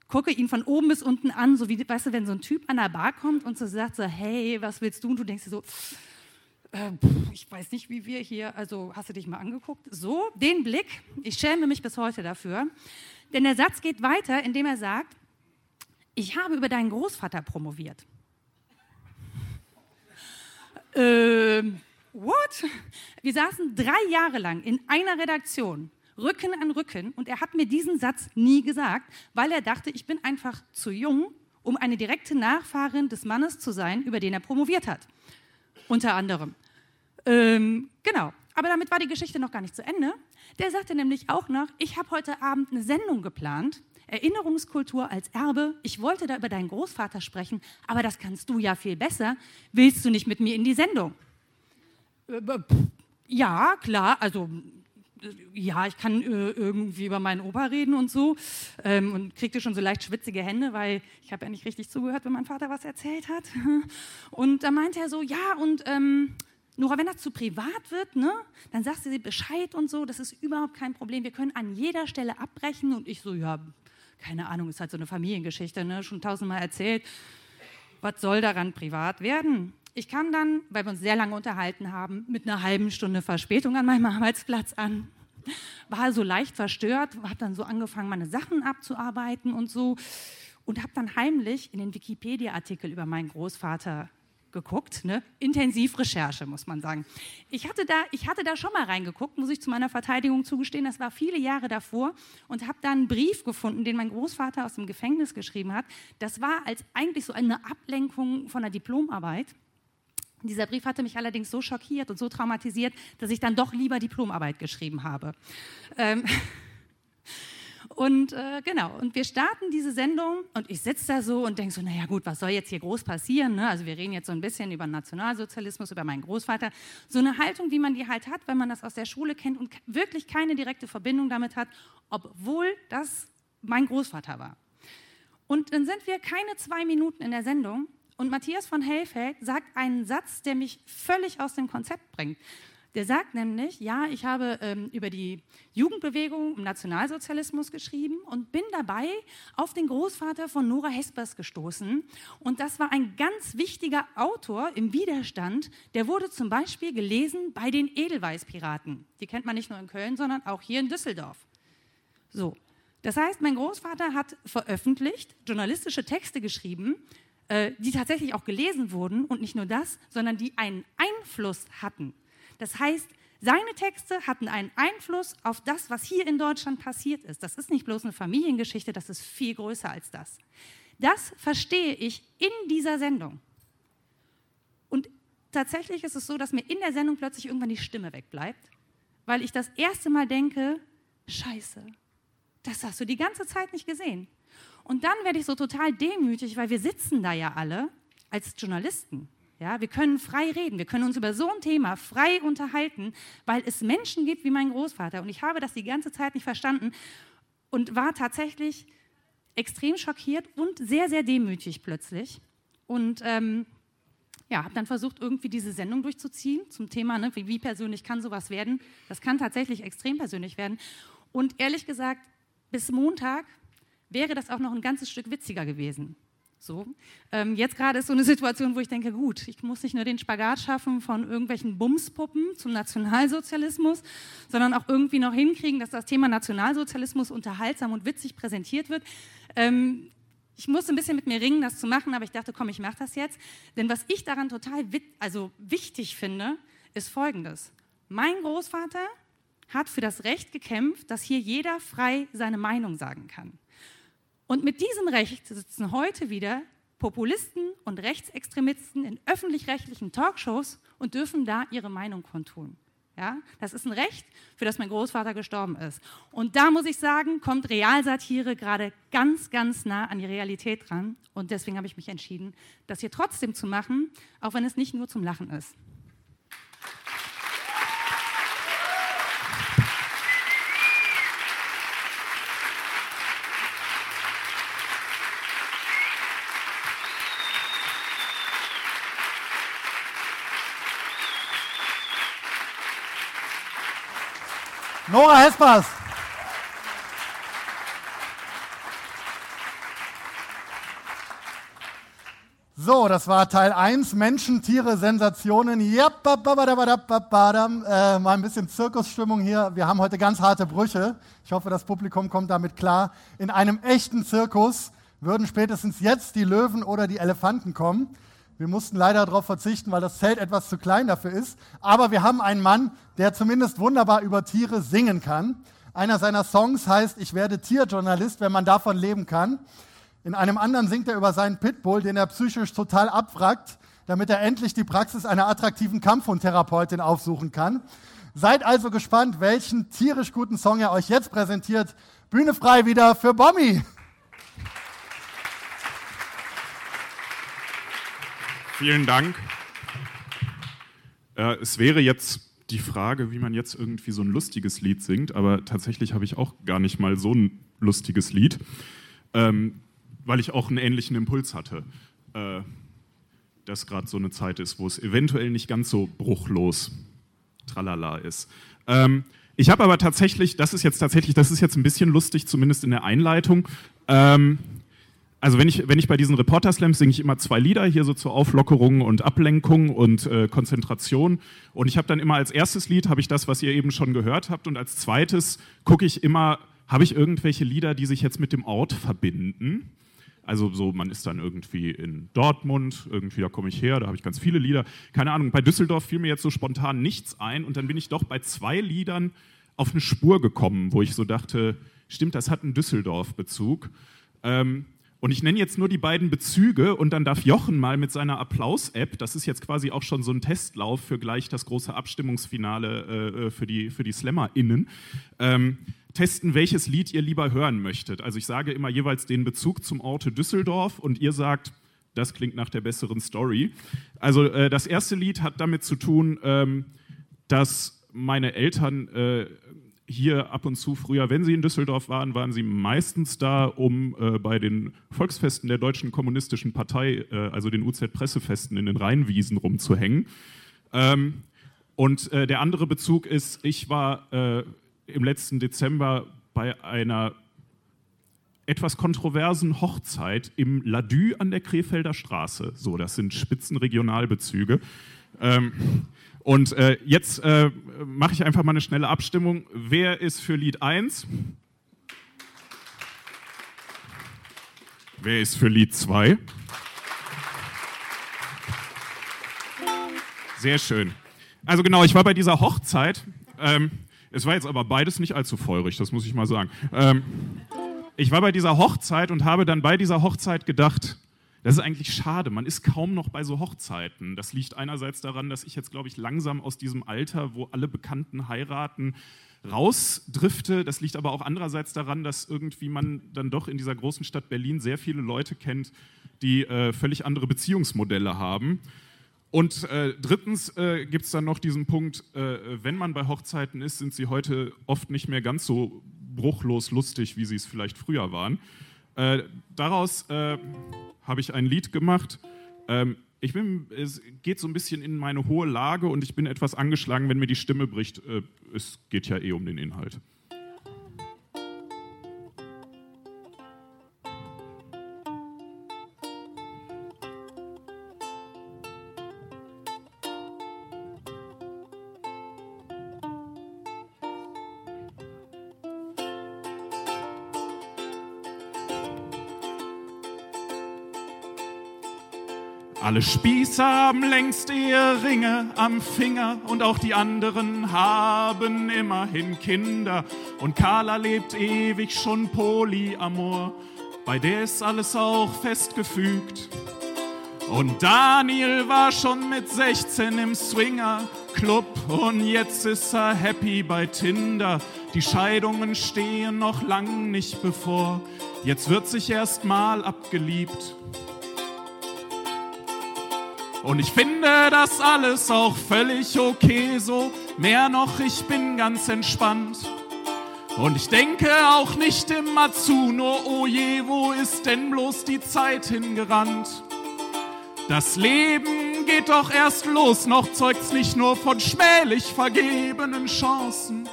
gucke ihn von oben bis unten an, so wie, weißt du, wenn so ein Typ an der Bar kommt und so sagt so, hey, was willst du? Und du denkst dir so, äh, ich weiß nicht, wie wir hier, also hast du dich mal angeguckt? So, den Blick, ich schäme mich bis heute dafür. Denn der Satz geht weiter, indem er sagt, ich habe über deinen Großvater promoviert. Ähm, what? Wir saßen drei Jahre lang in einer Redaktion, Rücken an Rücken, und er hat mir diesen Satz nie gesagt, weil er dachte, ich bin einfach zu jung, um eine direkte Nachfahrin des Mannes zu sein, über den er promoviert hat. Unter anderem. Ähm, genau. Aber damit war die Geschichte noch gar nicht zu Ende. Der sagte nämlich auch noch, ich habe heute Abend eine Sendung geplant, Erinnerungskultur als Erbe. Ich wollte da über deinen Großvater sprechen, aber das kannst du ja viel besser. Willst du nicht mit mir in die Sendung? Äh, ja, klar, also ja, ich kann äh, irgendwie über meinen Opa reden und so. Ähm, und kriegte schon so leicht schwitzige Hände, weil ich habe ja nicht richtig zugehört, wenn mein Vater was erzählt hat. Und da meinte er so, ja, und ähm, Nora, wenn das zu privat wird, ne, dann sagst du sie Bescheid und so, das ist überhaupt kein Problem. Wir können an jeder Stelle abbrechen. Und ich so, ja, keine Ahnung, ist halt so eine Familiengeschichte, ne, schon tausendmal erzählt. Was soll daran privat werden? Ich kam dann, weil wir uns sehr lange unterhalten haben, mit einer halben Stunde Verspätung an meinem Arbeitsplatz an. War so leicht verstört, habe dann so angefangen, meine Sachen abzuarbeiten und so. Und habe dann heimlich in den Wikipedia-Artikel über meinen Großvater geguckt. Ne? Intensivrecherche, muss man sagen. Ich hatte, da, ich hatte da schon mal reingeguckt, muss ich zu meiner Verteidigung zugestehen. Das war viele Jahre davor und habe da einen Brief gefunden, den mein Großvater aus dem Gefängnis geschrieben hat. Das war als eigentlich so eine Ablenkung von der Diplomarbeit. Dieser Brief hatte mich allerdings so schockiert und so traumatisiert, dass ich dann doch lieber Diplomarbeit geschrieben habe. Ähm und äh, genau, und wir starten diese Sendung und ich sitze da so und denke so, naja gut, was soll jetzt hier groß passieren? Ne? Also wir reden jetzt so ein bisschen über Nationalsozialismus, über meinen Großvater. So eine Haltung, wie man die halt hat, wenn man das aus der Schule kennt und wirklich keine direkte Verbindung damit hat, obwohl das mein Großvater war. Und dann sind wir keine zwei Minuten in der Sendung und Matthias von Hellfeld sagt einen Satz, der mich völlig aus dem Konzept bringt. Der sagt nämlich, ja, ich habe ähm, über die Jugendbewegung im Nationalsozialismus geschrieben und bin dabei auf den Großvater von Nora Hespers gestoßen. Und das war ein ganz wichtiger Autor im Widerstand. Der wurde zum Beispiel gelesen bei den Edelweißpiraten. Die kennt man nicht nur in Köln, sondern auch hier in Düsseldorf. So. Das heißt, mein Großvater hat veröffentlicht, journalistische Texte geschrieben, äh, die tatsächlich auch gelesen wurden und nicht nur das, sondern die einen Einfluss hatten. Das heißt, seine Texte hatten einen Einfluss auf das, was hier in Deutschland passiert ist. Das ist nicht bloß eine Familiengeschichte, das ist viel größer als das. Das verstehe ich in dieser Sendung. Und tatsächlich ist es so, dass mir in der Sendung plötzlich irgendwann die Stimme wegbleibt, weil ich das erste Mal denke, scheiße, das hast du die ganze Zeit nicht gesehen. Und dann werde ich so total demütig, weil wir sitzen da ja alle als Journalisten. Ja, wir können frei reden, wir können uns über so ein Thema frei unterhalten, weil es Menschen gibt wie mein Großvater. Und ich habe das die ganze Zeit nicht verstanden und war tatsächlich extrem schockiert und sehr, sehr demütig plötzlich. Und ähm, ja, habe dann versucht, irgendwie diese Sendung durchzuziehen zum Thema, ne, wie, wie persönlich kann sowas werden. Das kann tatsächlich extrem persönlich werden. Und ehrlich gesagt, bis Montag wäre das auch noch ein ganzes Stück witziger gewesen. So. Ähm, jetzt gerade ist so eine Situation, wo ich denke, gut, ich muss nicht nur den Spagat schaffen von irgendwelchen Bumspuppen zum Nationalsozialismus, sondern auch irgendwie noch hinkriegen, dass das Thema Nationalsozialismus unterhaltsam und witzig präsentiert wird. Ähm, ich musste ein bisschen mit mir ringen, das zu machen, aber ich dachte, komm, ich mache das jetzt. Denn was ich daran total also wichtig finde, ist Folgendes. Mein Großvater hat für das Recht gekämpft, dass hier jeder frei seine Meinung sagen kann. Und mit diesem Recht sitzen heute wieder Populisten und Rechtsextremisten in öffentlich-rechtlichen Talkshows und dürfen da ihre Meinung kundtun. Ja, das ist ein Recht, für das mein Großvater gestorben ist. Und da muss ich sagen, kommt Realsatire gerade ganz, ganz nah an die Realität dran. Und deswegen habe ich mich entschieden, das hier trotzdem zu machen, auch wenn es nicht nur zum Lachen ist. Nora Hespers. So, das war Teil 1, Menschen, Tiere, Sensationen. Ja, äh, mal ein bisschen Zirkusstimmung hier. Wir haben heute ganz harte Brüche. Ich hoffe, das Publikum kommt damit klar. In einem echten Zirkus würden spätestens jetzt die Löwen oder die Elefanten kommen. Wir mussten leider darauf verzichten, weil das Zelt etwas zu klein dafür ist. Aber wir haben einen Mann, der zumindest wunderbar über Tiere singen kann. Einer seiner Songs heißt Ich werde Tierjournalist, wenn man davon leben kann. In einem anderen singt er über seinen Pitbull, den er psychisch total abwrackt, damit er endlich die Praxis einer attraktiven Kampfhundtherapeutin aufsuchen kann. Seid also gespannt, welchen tierisch guten Song er euch jetzt präsentiert. Bühne frei wieder für Bommi. Vielen Dank. Äh, es wäre jetzt die Frage, wie man jetzt irgendwie so ein lustiges Lied singt, aber tatsächlich habe ich auch gar nicht mal so ein lustiges Lied, ähm, weil ich auch einen ähnlichen Impuls hatte. Äh, dass gerade so eine Zeit ist, wo es eventuell nicht ganz so bruchlos tralala ist. Ähm, ich habe aber tatsächlich, das ist jetzt tatsächlich, das ist jetzt ein bisschen lustig, zumindest in der Einleitung. Ähm, also wenn ich, wenn ich bei diesen Reporter-Slams singe ich immer zwei Lieder, hier so zur Auflockerung und Ablenkung und äh, Konzentration. Und ich habe dann immer als erstes Lied, habe ich das, was ihr eben schon gehört habt. Und als zweites gucke ich immer, habe ich irgendwelche Lieder, die sich jetzt mit dem Ort verbinden. Also so, man ist dann irgendwie in Dortmund, irgendwie da komme ich her, da habe ich ganz viele Lieder. Keine Ahnung, bei Düsseldorf fiel mir jetzt so spontan nichts ein und dann bin ich doch bei zwei Liedern auf eine Spur gekommen, wo ich so dachte, stimmt, das hat einen Düsseldorf-Bezug. Ähm, und ich nenne jetzt nur die beiden Bezüge und dann darf Jochen mal mit seiner Applaus-App, das ist jetzt quasi auch schon so ein Testlauf für gleich das große Abstimmungsfinale äh, äh für die, für die SlammerInnen, ähm, testen, welches Lied ihr lieber hören möchtet. Also ich sage immer jeweils den Bezug zum Orte Düsseldorf und ihr sagt, das klingt nach der besseren Story. Also äh, das erste Lied hat damit zu tun, ähm, dass meine Eltern äh, hier ab und zu früher, wenn sie in Düsseldorf waren, waren sie meistens da, um äh, bei den Volksfesten der Deutschen Kommunistischen Partei, äh, also den UZ-Pressefesten in den Rheinwiesen rumzuhängen. Ähm, und äh, der andere Bezug ist, ich war äh, im letzten Dezember bei einer etwas kontroversen Hochzeit im Ladü an der Krefelder Straße. So, das sind Spitzenregionalbezüge. Ähm, und äh, jetzt äh, mache ich einfach mal eine schnelle Abstimmung. Wer ist für Lied 1? Wer ist für Lied 2? Sehr schön. Also genau, ich war bei dieser Hochzeit. Ähm, es war jetzt aber beides nicht allzu feurig, das muss ich mal sagen. Ähm, ich war bei dieser Hochzeit und habe dann bei dieser Hochzeit gedacht, das ist eigentlich schade. Man ist kaum noch bei so Hochzeiten. Das liegt einerseits daran, dass ich jetzt, glaube ich, langsam aus diesem Alter, wo alle Bekannten heiraten, rausdrifte. Das liegt aber auch andererseits daran, dass irgendwie man dann doch in dieser großen Stadt Berlin sehr viele Leute kennt, die äh, völlig andere Beziehungsmodelle haben. Und äh, drittens äh, gibt es dann noch diesen Punkt, äh, wenn man bei Hochzeiten ist, sind sie heute oft nicht mehr ganz so bruchlos lustig, wie sie es vielleicht früher waren. Äh, daraus äh, habe ich ein Lied gemacht. Ähm, ich bin, es geht so ein bisschen in meine hohe Lage und ich bin etwas angeschlagen, wenn mir die Stimme bricht. Äh, es geht ja eh um den Inhalt. Alle Spießer haben längst ihre Ringe am Finger und auch die anderen haben immerhin Kinder. Und Carla lebt ewig schon Polyamor, bei der ist alles auch festgefügt. Und Daniel war schon mit 16 im Swinger Club und jetzt ist er happy bei Tinder. Die Scheidungen stehen noch lang nicht bevor. Jetzt wird sich erst mal abgeliebt. Und ich finde das alles auch völlig okay so. Mehr noch, ich bin ganz entspannt. Und ich denke auch nicht immer zu, nur oh je, wo ist denn bloß die Zeit hingerannt? Das Leben geht doch erst los, noch zeugt's nicht nur von schmählich vergebenen Chancen.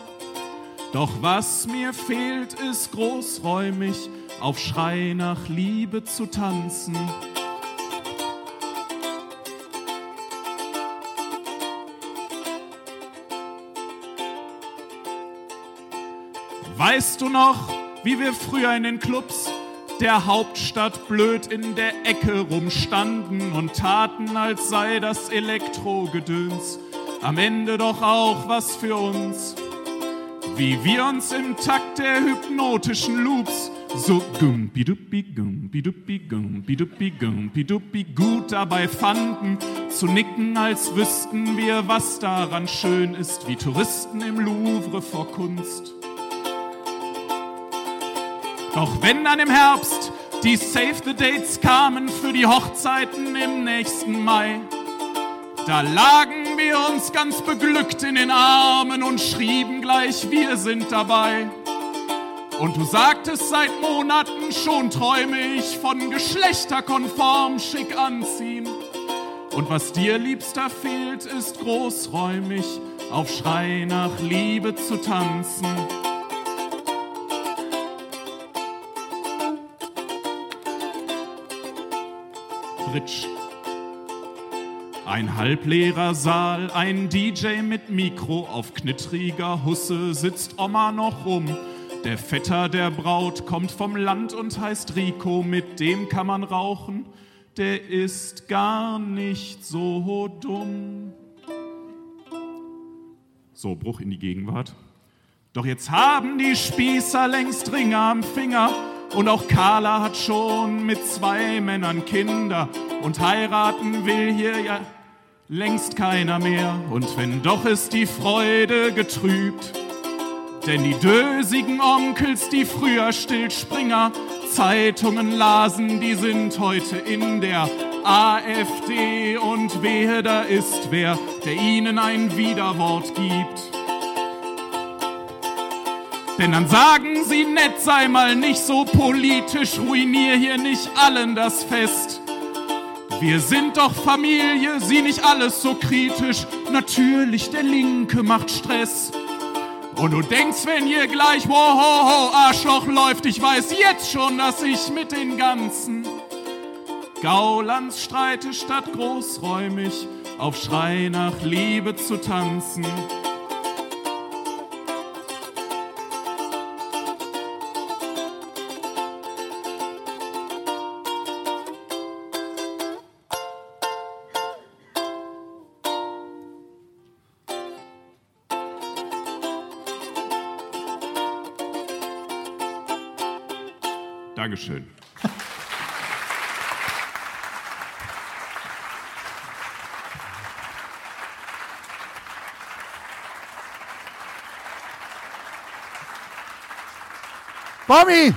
Doch was mir fehlt, ist großräumig auf Schrei nach Liebe zu tanzen. Weißt du noch, wie wir früher in den Clubs der Hauptstadt blöd in der Ecke rumstanden und taten, als sei das Elektrogedöns am Ende doch auch was für uns? Wie wir uns im Takt der hypnotischen Loops so gumpi-duppi, gumpi-duppi, gumpi-duppi, gumpi-duppi gut dabei fanden, zu nicken, als wüssten wir, was daran schön ist, wie Touristen im Louvre vor Kunst. Doch wenn dann im Herbst die Save the Dates kamen für die Hochzeiten im nächsten Mai, da lagen wir uns ganz beglückt in den Armen und schrieben gleich, wir sind dabei. Und du sagtest seit Monaten schon träume ich von geschlechterkonform schick anziehen. Und was dir liebster fehlt, ist großräumig auf Schrei nach Liebe zu tanzen. Bridge. Ein halbleerer Saal, ein DJ mit Mikro, auf knittriger Husse sitzt Oma noch rum. Der Vetter der Braut kommt vom Land und heißt Rico, mit dem kann man rauchen, der ist gar nicht so dumm. So, Bruch in die Gegenwart. Doch jetzt haben die Spießer längst Ringe am Finger und auch Carla hat schon mit zwei Männern Kinder und heiraten will hier ja längst keiner mehr. Und wenn doch ist die Freude getrübt, denn die dösigen Onkels, die früher Stillspringer Zeitungen lasen, die sind heute in der AfD und wehe, da ist wer, der ihnen ein Widerwort gibt. Denn dann sagen sie nett, sei mal nicht so politisch, ruinier hier nicht allen das Fest. Wir sind doch Familie, sieh nicht alles so kritisch. Natürlich, der Linke macht Stress. Und du denkst, wenn hier gleich, wow, ho, ho, Arschloch läuft, ich weiß jetzt schon, dass ich mit den ganzen Gaulands streite, statt großräumig auf Schrei nach Liebe zu tanzen. Dankeschön. Bommi!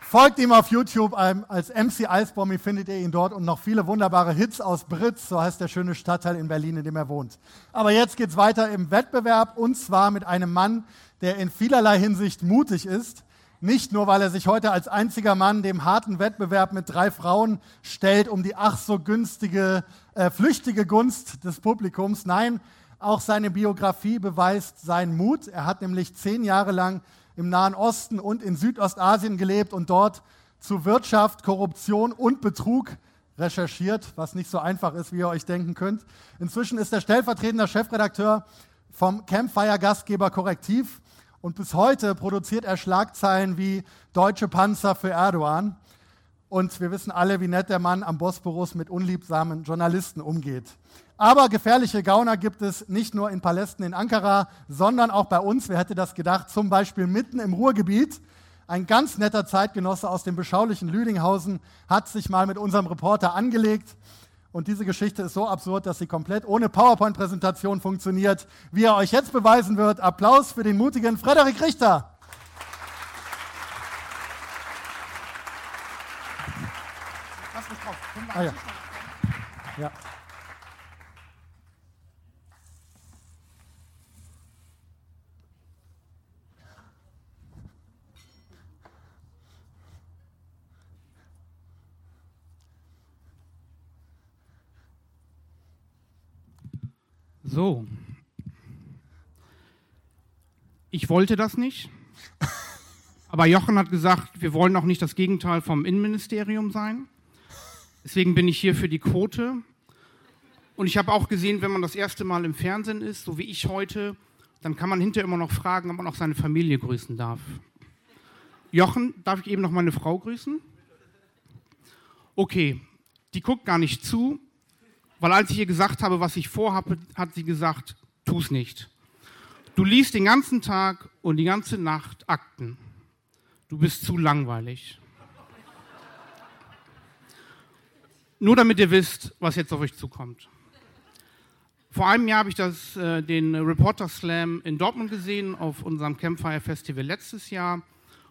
Folgt ihm auf YouTube ähm, als MC Eisbommi, findet ihr ihn dort und noch viele wunderbare Hits aus Britz, so heißt der schöne Stadtteil in Berlin, in dem er wohnt. Aber jetzt geht's weiter im Wettbewerb und zwar mit einem Mann, der in vielerlei Hinsicht mutig ist. Nicht nur, weil er sich heute als einziger Mann dem harten Wettbewerb mit drei Frauen stellt, um die ach so günstige, äh, flüchtige Gunst des Publikums. Nein, auch seine Biografie beweist seinen Mut. Er hat nämlich zehn Jahre lang im Nahen Osten und in Südostasien gelebt und dort zu Wirtschaft, Korruption und Betrug recherchiert, was nicht so einfach ist, wie ihr euch denken könnt. Inzwischen ist er stellvertretender Chefredakteur vom Campfire-Gastgeber Korrektiv und bis heute produziert er Schlagzeilen wie Deutsche Panzer für Erdogan. Und wir wissen alle, wie nett der Mann am Bosporus mit unliebsamen Journalisten umgeht. Aber gefährliche Gauner gibt es nicht nur in Palästen in Ankara, sondern auch bei uns. Wer hätte das gedacht? Zum Beispiel mitten im Ruhrgebiet. Ein ganz netter Zeitgenosse aus dem beschaulichen Lüdinghausen hat sich mal mit unserem Reporter angelegt. Und diese Geschichte ist so absurd, dass sie komplett ohne PowerPoint-Präsentation funktioniert, wie er euch jetzt beweisen wird. Applaus für den mutigen Frederik Richter. Ah, ja. ja. So. Ich wollte das nicht. Aber Jochen hat gesagt, wir wollen auch nicht das Gegenteil vom Innenministerium sein. Deswegen bin ich hier für die Quote. Und ich habe auch gesehen, wenn man das erste Mal im Fernsehen ist, so wie ich heute, dann kann man hinterher immer noch fragen, ob man auch seine Familie grüßen darf. Jochen, darf ich eben noch meine Frau grüßen? Okay, die guckt gar nicht zu, weil als ich ihr gesagt habe, was ich vorhabe, hat sie gesagt, tu es nicht. Du liest den ganzen Tag und die ganze Nacht Akten. Du bist zu langweilig. Nur damit ihr wisst, was jetzt auf euch zukommt. Vor einem Jahr habe ich das, äh, den Reporter Slam in Dortmund gesehen, auf unserem Campfire Festival letztes Jahr.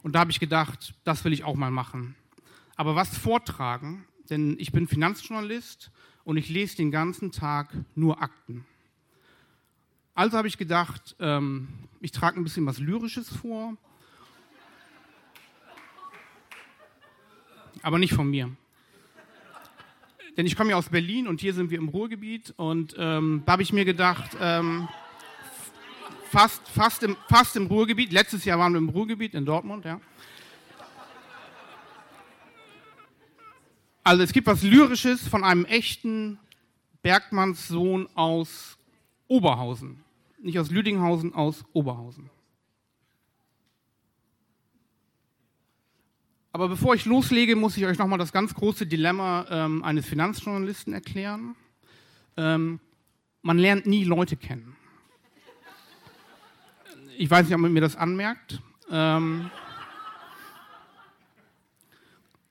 Und da habe ich gedacht, das will ich auch mal machen. Aber was vortragen? Denn ich bin Finanzjournalist und ich lese den ganzen Tag nur Akten. Also habe ich gedacht, ähm, ich trage ein bisschen was Lyrisches vor, aber nicht von mir. Denn ich komme ja aus Berlin und hier sind wir im Ruhrgebiet und ähm, da habe ich mir gedacht, ähm, fast, fast, im, fast im Ruhrgebiet, letztes Jahr waren wir im Ruhrgebiet in Dortmund, ja. Also es gibt was Lyrisches von einem echten Bergmannssohn aus Oberhausen. Nicht aus Lüdinghausen, aus Oberhausen. Aber bevor ich loslege, muss ich euch nochmal das ganz große Dilemma ähm, eines Finanzjournalisten erklären. Ähm, man lernt nie Leute kennen. Ich weiß nicht, ob man mir das anmerkt. Ähm,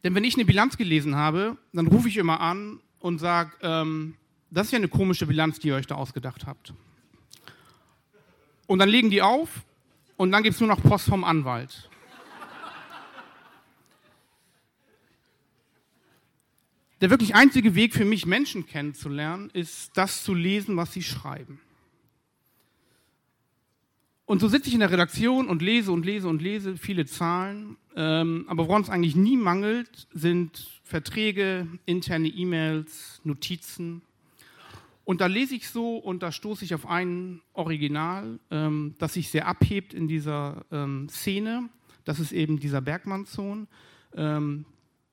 denn wenn ich eine Bilanz gelesen habe, dann rufe ich immer an und sage, ähm, das ist ja eine komische Bilanz, die ihr euch da ausgedacht habt. Und dann legen die auf und dann gibt es nur noch Post vom Anwalt. Der wirklich einzige Weg für mich, Menschen kennenzulernen, ist das zu lesen, was sie schreiben. Und so sitze ich in der Redaktion und lese und lese und lese viele Zahlen. Ähm, aber woran es eigentlich nie mangelt, sind Verträge, interne E-Mails, Notizen. Und da lese ich so und da stoße ich auf ein Original, ähm, das sich sehr abhebt in dieser ähm, Szene. Das ist eben dieser Bergmannssohn, ähm,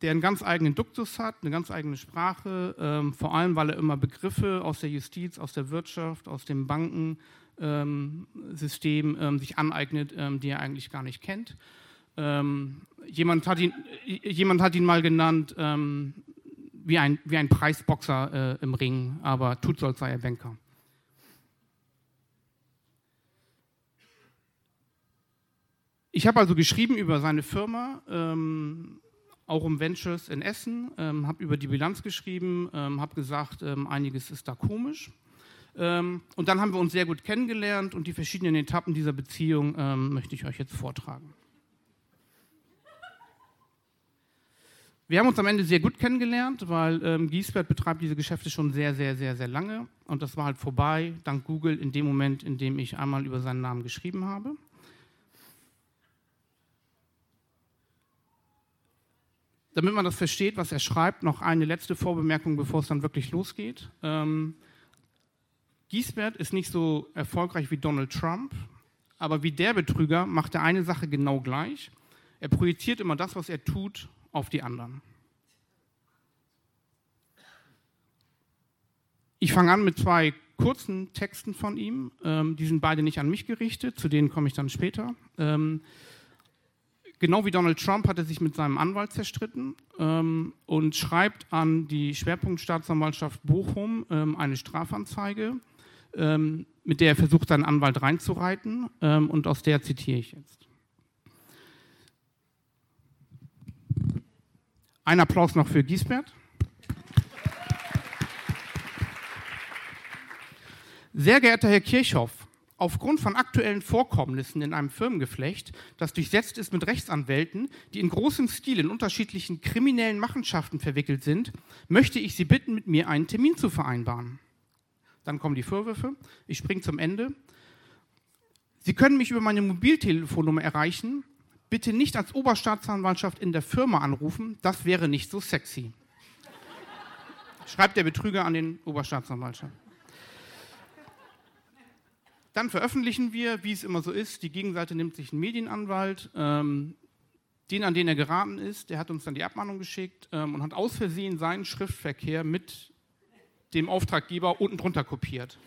der einen ganz eigenen Duktus hat, eine ganz eigene Sprache, ähm, vor allem weil er immer Begriffe aus der Justiz, aus der Wirtschaft, aus den Banken, ähm, System ähm, sich aneignet, ähm, die er eigentlich gar nicht kennt. Ähm, jemand, hat ihn, jemand hat ihn mal genannt ähm, wie, ein, wie ein Preisboxer äh, im Ring, aber tut so, als sei er Banker. Ich habe also geschrieben über seine Firma, ähm, auch um Ventures in Essen, ähm, habe über die Bilanz geschrieben, ähm, habe gesagt, einiges ist da komisch. Ähm, und dann haben wir uns sehr gut kennengelernt und die verschiedenen Etappen dieser Beziehung ähm, möchte ich euch jetzt vortragen. Wir haben uns am Ende sehr gut kennengelernt, weil ähm, Giesbert betreibt diese Geschäfte schon sehr, sehr, sehr, sehr lange. Und das war halt vorbei, dank Google, in dem Moment, in dem ich einmal über seinen Namen geschrieben habe. Damit man das versteht, was er schreibt, noch eine letzte Vorbemerkung, bevor es dann wirklich losgeht. Ähm, Giesbert ist nicht so erfolgreich wie Donald Trump, aber wie der Betrüger macht er eine Sache genau gleich. Er projiziert immer das, was er tut, auf die anderen. Ich fange an mit zwei kurzen Texten von ihm. Ähm, die sind beide nicht an mich gerichtet, zu denen komme ich dann später. Ähm, genau wie Donald Trump hat er sich mit seinem Anwalt zerstritten ähm, und schreibt an die Schwerpunktstaatsanwaltschaft Bochum ähm, eine Strafanzeige ähm, mit der er versucht, seinen Anwalt reinzureiten ähm, und aus der zitiere ich jetzt. Ein Applaus noch für Giesbert. Sehr geehrter Herr Kirchhoff, aufgrund von aktuellen Vorkommnissen in einem Firmengeflecht, das durchsetzt ist mit Rechtsanwälten, die in großem Stil in unterschiedlichen kriminellen Machenschaften verwickelt sind, möchte ich Sie bitten, mit mir einen Termin zu vereinbaren. Dann kommen die Vorwürfe. Ich springe zum Ende. Sie können mich über meine Mobiltelefonnummer erreichen. Bitte nicht als Oberstaatsanwaltschaft in der Firma anrufen. Das wäre nicht so sexy. Schreibt der Betrüger an den Oberstaatsanwaltschaft. Dann veröffentlichen wir, wie es immer so ist. Die Gegenseite nimmt sich einen Medienanwalt. Ähm, den, an den er geraten ist, der hat uns dann die Abmahnung geschickt ähm, und hat aus Versehen seinen Schriftverkehr mit dem Auftraggeber unten drunter kopiert.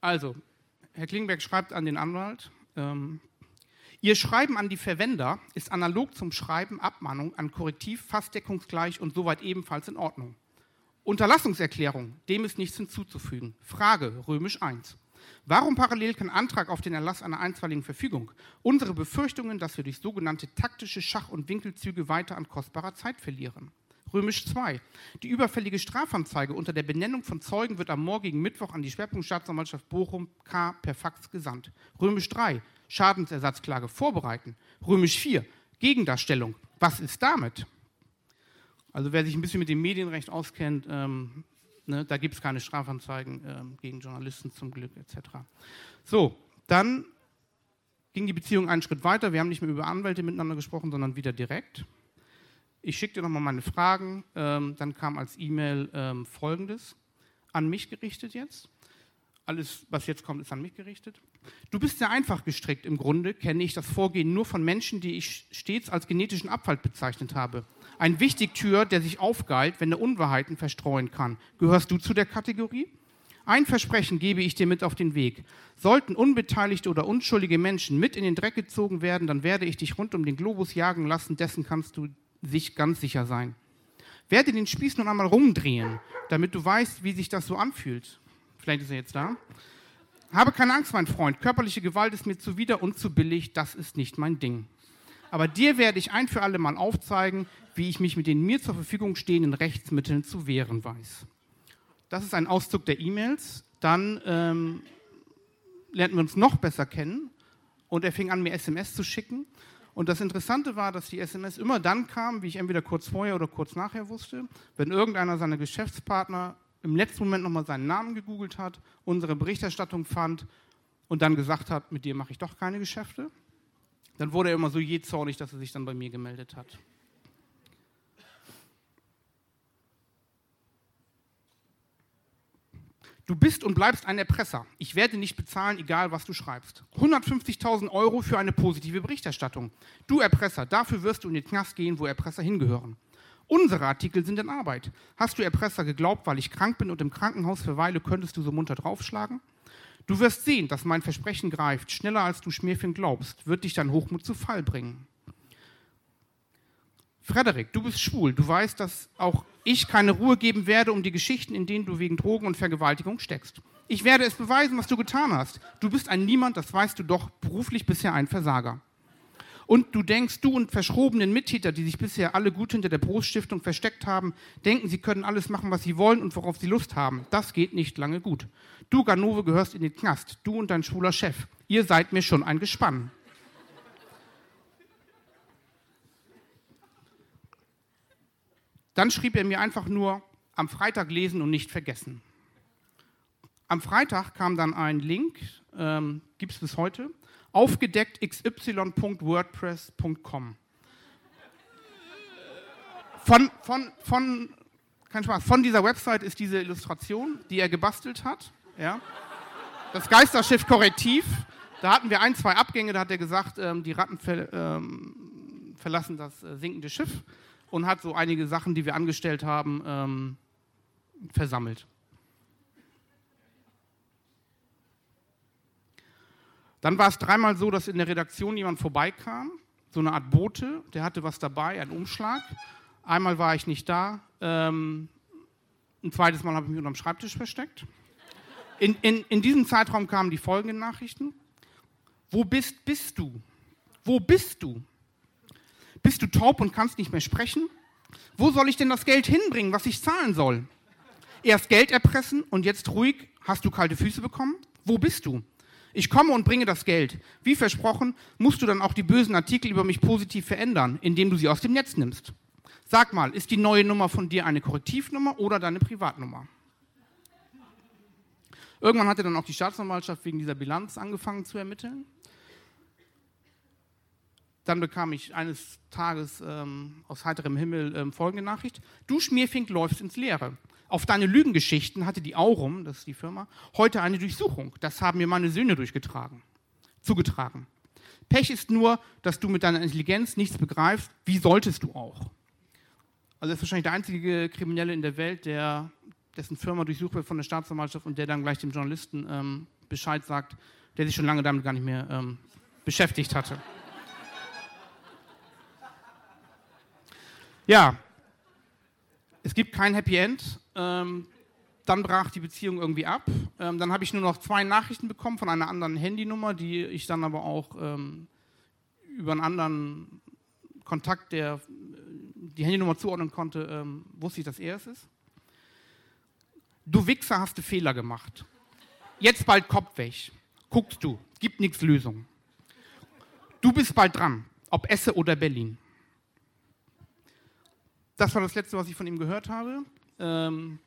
Also, Herr Klingberg schreibt an den Anwalt, ähm, Ihr Schreiben an die Verwender ist analog zum Schreiben Abmahnung an Korrektiv fast deckungsgleich und soweit ebenfalls in Ordnung. Unterlassungserklärung, dem ist nichts hinzuzufügen. Frage, römisch 1. Warum parallel kein Antrag auf den Erlass einer einstweiligen Verfügung? Unsere Befürchtungen, dass wir durch sogenannte taktische Schach- und Winkelzüge weiter an kostbarer Zeit verlieren. Römisch 2. Die überfällige Strafanzeige unter der Benennung von Zeugen wird am morgigen Mittwoch an die Schwerpunktstaatsanwaltschaft Bochum K per Fax gesandt. Römisch 3. Schadensersatzklage vorbereiten. Römisch 4. Gegendarstellung. Was ist damit? Also wer sich ein bisschen mit dem Medienrecht auskennt, ähm, ne, da gibt es keine Strafanzeigen ähm, gegen Journalisten zum Glück etc. So, dann ging die Beziehung einen Schritt weiter. Wir haben nicht mehr über Anwälte miteinander gesprochen, sondern wieder direkt. Ich schickte nochmal meine Fragen. Ähm, dann kam als E-Mail ähm, Folgendes an mich gerichtet jetzt. Alles, was jetzt kommt, ist an mich gerichtet. Du bist sehr einfach gestrickt. Im Grunde kenne ich das Vorgehen nur von Menschen, die ich stets als genetischen Abfall bezeichnet habe. Ein Wichtigtür, der sich aufgeilt, wenn er Unwahrheiten verstreuen kann. Gehörst du zu der Kategorie? Ein Versprechen gebe ich dir mit auf den Weg. Sollten unbeteiligte oder unschuldige Menschen mit in den Dreck gezogen werden, dann werde ich dich rund um den Globus jagen lassen, dessen kannst du sich ganz sicher sein. Werde den Spieß nun einmal rumdrehen, damit du weißt, wie sich das so anfühlt. Vielleicht ist er jetzt da. Habe keine Angst, mein Freund. Körperliche Gewalt ist mir zuwider und zu billig. Das ist nicht mein Ding. Aber dir werde ich ein für alle Mal aufzeigen, wie ich mich mit den mir zur Verfügung stehenden Rechtsmitteln zu wehren weiß. Das ist ein Auszug der E-Mails. Dann ähm, lernten wir uns noch besser kennen und er fing an, mir SMS zu schicken. Und das Interessante war, dass die SMS immer dann kam, wie ich entweder kurz vorher oder kurz nachher wusste, wenn irgendeiner seiner Geschäftspartner im letzten Moment nochmal seinen Namen gegoogelt hat, unsere Berichterstattung fand und dann gesagt hat, mit dir mache ich doch keine Geschäfte. Dann wurde er immer so je zornig, dass er sich dann bei mir gemeldet hat. Du bist und bleibst ein Erpresser. Ich werde nicht bezahlen, egal was du schreibst. 150.000 Euro für eine positive Berichterstattung. Du Erpresser, dafür wirst du in den Knast gehen, wo Erpresser hingehören. Unsere Artikel sind in Arbeit. Hast du Erpresser geglaubt, weil ich krank bin und im Krankenhaus verweile, könntest du so munter draufschlagen? Du wirst sehen, dass mein Versprechen greift. Schneller als du Schmierfink glaubst, wird dich dein Hochmut zu Fall bringen. Frederik, du bist schwul. Du weißt, dass auch ich keine Ruhe geben werde um die Geschichten, in denen du wegen Drogen und Vergewaltigung steckst. Ich werde es beweisen, was du getan hast. Du bist ein Niemand, das weißt du doch, beruflich bisher ein Versager. Und du denkst, du und verschrobenen Mittäter, die sich bisher alle gut hinter der Bruststiftung versteckt haben, denken, sie können alles machen, was sie wollen und worauf sie Lust haben. Das geht nicht lange gut. Du, Ganove, gehörst in den Knast. Du und dein schwuler Chef. Ihr seid mir schon ein Gespann. Dann schrieb er mir einfach nur, am Freitag lesen und nicht vergessen. Am Freitag kam dann ein Link, ähm, gibt es bis heute, aufgedeckt xy.wordpress.com. Von, von, von, kein Spaß, von dieser Website ist diese Illustration, die er gebastelt hat. Ja. Das Geisterschiff Korrektiv. Da hatten wir ein, zwei Abgänge, da hat er gesagt, ähm, die Ratten ver, ähm, verlassen das äh, sinkende Schiff und hat so einige Sachen, die wir angestellt haben, ähm, versammelt. Dann war es dreimal so, dass in der Redaktion jemand vorbeikam, so eine Art Bote, der hatte was dabei, einen Umschlag. Einmal war ich nicht da, ähm, ein zweites Mal habe ich mich unterm Schreibtisch versteckt. In, in, in diesem Zeitraum kamen die folgenden Nachrichten. Wo bist, bist du? Wo bist du? Bist du taub und kannst nicht mehr sprechen? Wo soll ich denn das Geld hinbringen, was ich zahlen soll? Erst Geld erpressen und jetzt ruhig, hast du kalte Füße bekommen? Wo bist du? Ich komme und bringe das Geld. Wie versprochen, musst du dann auch die bösen Artikel über mich positiv verändern, indem du sie aus dem Netz nimmst. Sag mal, ist die neue Nummer von dir eine Korrektivnummer oder deine Privatnummer? Irgendwann hatte dann auch die Staatsanwaltschaft wegen dieser Bilanz angefangen zu ermitteln. Dann bekam ich eines Tages ähm, aus heiterem Himmel ähm, folgende Nachricht. Du Schmierfink läufst ins Leere. Auf deine Lügengeschichten hatte die Aurum, das ist die Firma, heute eine Durchsuchung. Das haben mir meine Söhne durchgetragen, zugetragen. Pech ist nur, dass du mit deiner Intelligenz nichts begreifst. Wie solltest du auch? Also das ist wahrscheinlich der einzige Kriminelle in der Welt, der, dessen Firma durchsucht wird von der Staatsanwaltschaft und der dann gleich dem Journalisten ähm, Bescheid sagt, der sich schon lange damit gar nicht mehr ähm, beschäftigt hatte. Ja, es gibt kein Happy End. Ähm, dann brach die Beziehung irgendwie ab. Ähm, dann habe ich nur noch zwei Nachrichten bekommen von einer anderen Handynummer, die ich dann aber auch ähm, über einen anderen Kontakt, der die Handynummer zuordnen konnte, ähm, wusste ich, dass er es ist. Du Wichser hast du Fehler gemacht. Jetzt bald Kopf weg. Guckst du, gibt nichts Lösung. Du bist bald dran. ob Esse oder Berlin. Das war das Letzte, was ich von ihm gehört habe. Ähm,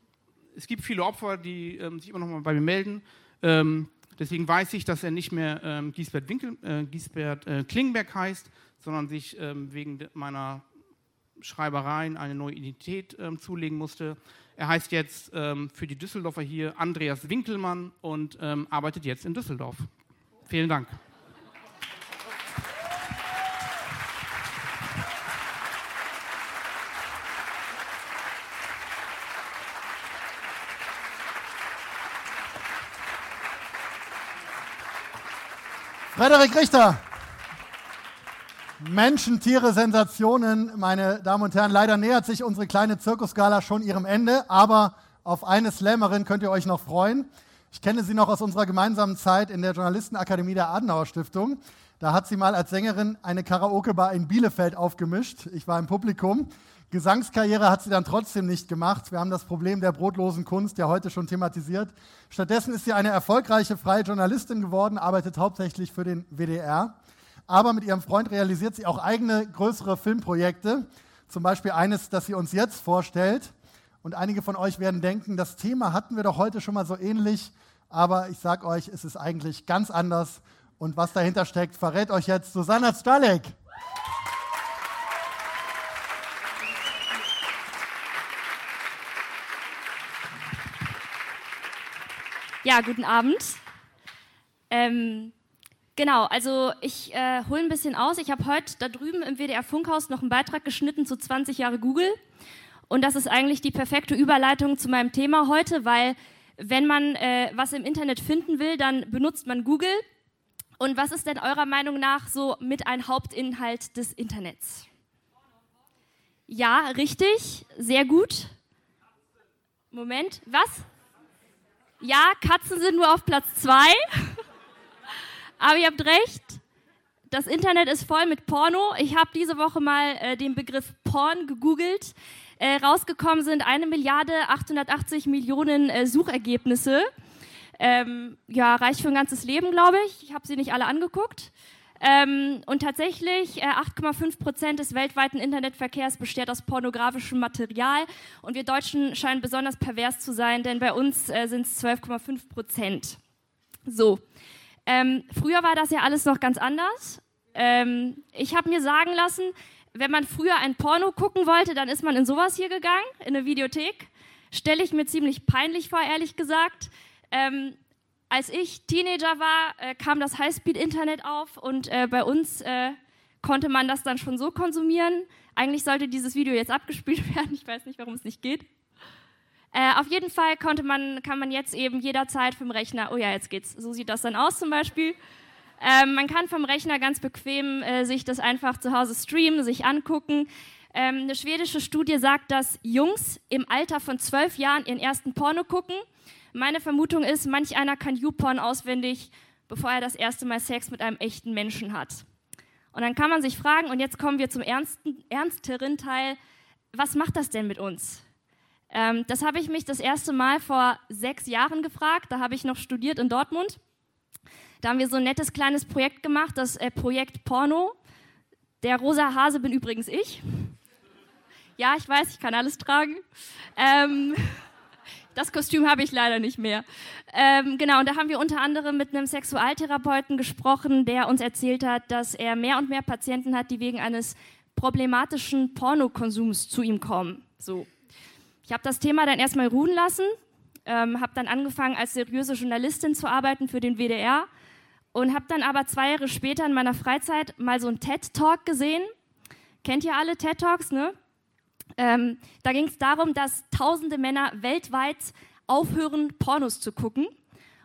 es gibt viele Opfer, die ähm, sich immer noch mal bei mir melden. Ähm, deswegen weiß ich, dass er nicht mehr ähm, Giesbert, Winkel, äh, Giesbert äh, Klingenberg heißt, sondern sich ähm, wegen meiner Schreibereien eine neue Identität ähm, zulegen musste. Er heißt jetzt für die Düsseldorfer hier Andreas Winkelmann und arbeitet jetzt in Düsseldorf. Vielen Dank. Frederik Richter. Menschen, Tiere, Sensationen, meine Damen und Herren. Leider nähert sich unsere kleine Zirkusgala schon ihrem Ende, aber auf eine Slammerin könnt ihr euch noch freuen. Ich kenne sie noch aus unserer gemeinsamen Zeit in der Journalistenakademie der Adenauer Stiftung. Da hat sie mal als Sängerin eine Karaoke-Bar in Bielefeld aufgemischt. Ich war im Publikum. Gesangskarriere hat sie dann trotzdem nicht gemacht. Wir haben das Problem der brotlosen Kunst ja heute schon thematisiert. Stattdessen ist sie eine erfolgreiche freie Journalistin geworden, arbeitet hauptsächlich für den WDR. Aber mit ihrem Freund realisiert sie auch eigene größere Filmprojekte. Zum Beispiel eines, das sie uns jetzt vorstellt. Und einige von euch werden denken, das Thema hatten wir doch heute schon mal so ähnlich. Aber ich sage euch, es ist eigentlich ganz anders. Und was dahinter steckt, verrät euch jetzt Susanna Stralek. Ja, guten Abend. Ähm, genau, also ich äh, hole ein bisschen aus. Ich habe heute da drüben im WDR Funkhaus noch einen Beitrag geschnitten zu 20 Jahre Google. Und das ist eigentlich die perfekte Überleitung zu meinem Thema heute, weil wenn man äh, was im Internet finden will, dann benutzt man Google. Und was ist denn eurer Meinung nach so mit ein Hauptinhalt des Internets? Ja, richtig, sehr gut. Moment, was? Ja, Katzen sind nur auf Platz zwei. Aber ihr habt recht. Das Internet ist voll mit Porno. Ich habe diese Woche mal äh, den Begriff Porn gegoogelt. Äh, rausgekommen sind eine Milliarde 880 Millionen äh, Suchergebnisse. Ähm, ja, reicht für ein ganzes Leben, glaube ich. Ich habe sie nicht alle angeguckt. Ähm, und tatsächlich, äh, 8,5 Prozent des weltweiten Internetverkehrs besteht aus pornografischem Material. Und wir Deutschen scheinen besonders pervers zu sein, denn bei uns äh, sind es 12,5 Prozent. So. Ähm, früher war das ja alles noch ganz anders. Ähm, ich habe mir sagen lassen, wenn man früher ein Porno gucken wollte, dann ist man in sowas hier gegangen, in eine Videothek. Stelle ich mir ziemlich peinlich vor, ehrlich gesagt. Ähm, als ich Teenager war, äh, kam das Highspeed-Internet auf und äh, bei uns äh, konnte man das dann schon so konsumieren. Eigentlich sollte dieses Video jetzt abgespielt werden. Ich weiß nicht, warum es nicht geht. Äh, auf jeden Fall konnte man, kann man jetzt eben jederzeit vom Rechner, oh ja, jetzt geht's. So sieht das dann aus zum Beispiel. Ähm, man kann vom Rechner ganz bequem äh, sich das einfach zu Hause streamen, sich angucken. Ähm, eine schwedische Studie sagt, dass Jungs im Alter von zwölf Jahren ihren ersten Porno gucken meine Vermutung ist, manch einer kann YouPorn auswendig, bevor er das erste Mal Sex mit einem echten Menschen hat. Und dann kann man sich fragen, und jetzt kommen wir zum ernsten, ernsteren Teil, was macht das denn mit uns? Ähm, das habe ich mich das erste Mal vor sechs Jahren gefragt. Da habe ich noch studiert in Dortmund. Da haben wir so ein nettes kleines Projekt gemacht, das äh, Projekt Porno. Der rosa Hase bin übrigens ich. Ja, ich weiß, ich kann alles tragen. Ähm, das Kostüm habe ich leider nicht mehr. Ähm, genau, und da haben wir unter anderem mit einem Sexualtherapeuten gesprochen, der uns erzählt hat, dass er mehr und mehr Patienten hat, die wegen eines problematischen Pornokonsums zu ihm kommen. So. Ich habe das Thema dann erstmal ruhen lassen, ähm, habe dann angefangen, als seriöse Journalistin zu arbeiten für den WDR und habe dann aber zwei Jahre später in meiner Freizeit mal so einen TED-Talk gesehen. Kennt ihr alle TED-Talks, ne? Ähm, da ging es darum, dass tausende Männer weltweit aufhören, Pornos zu gucken.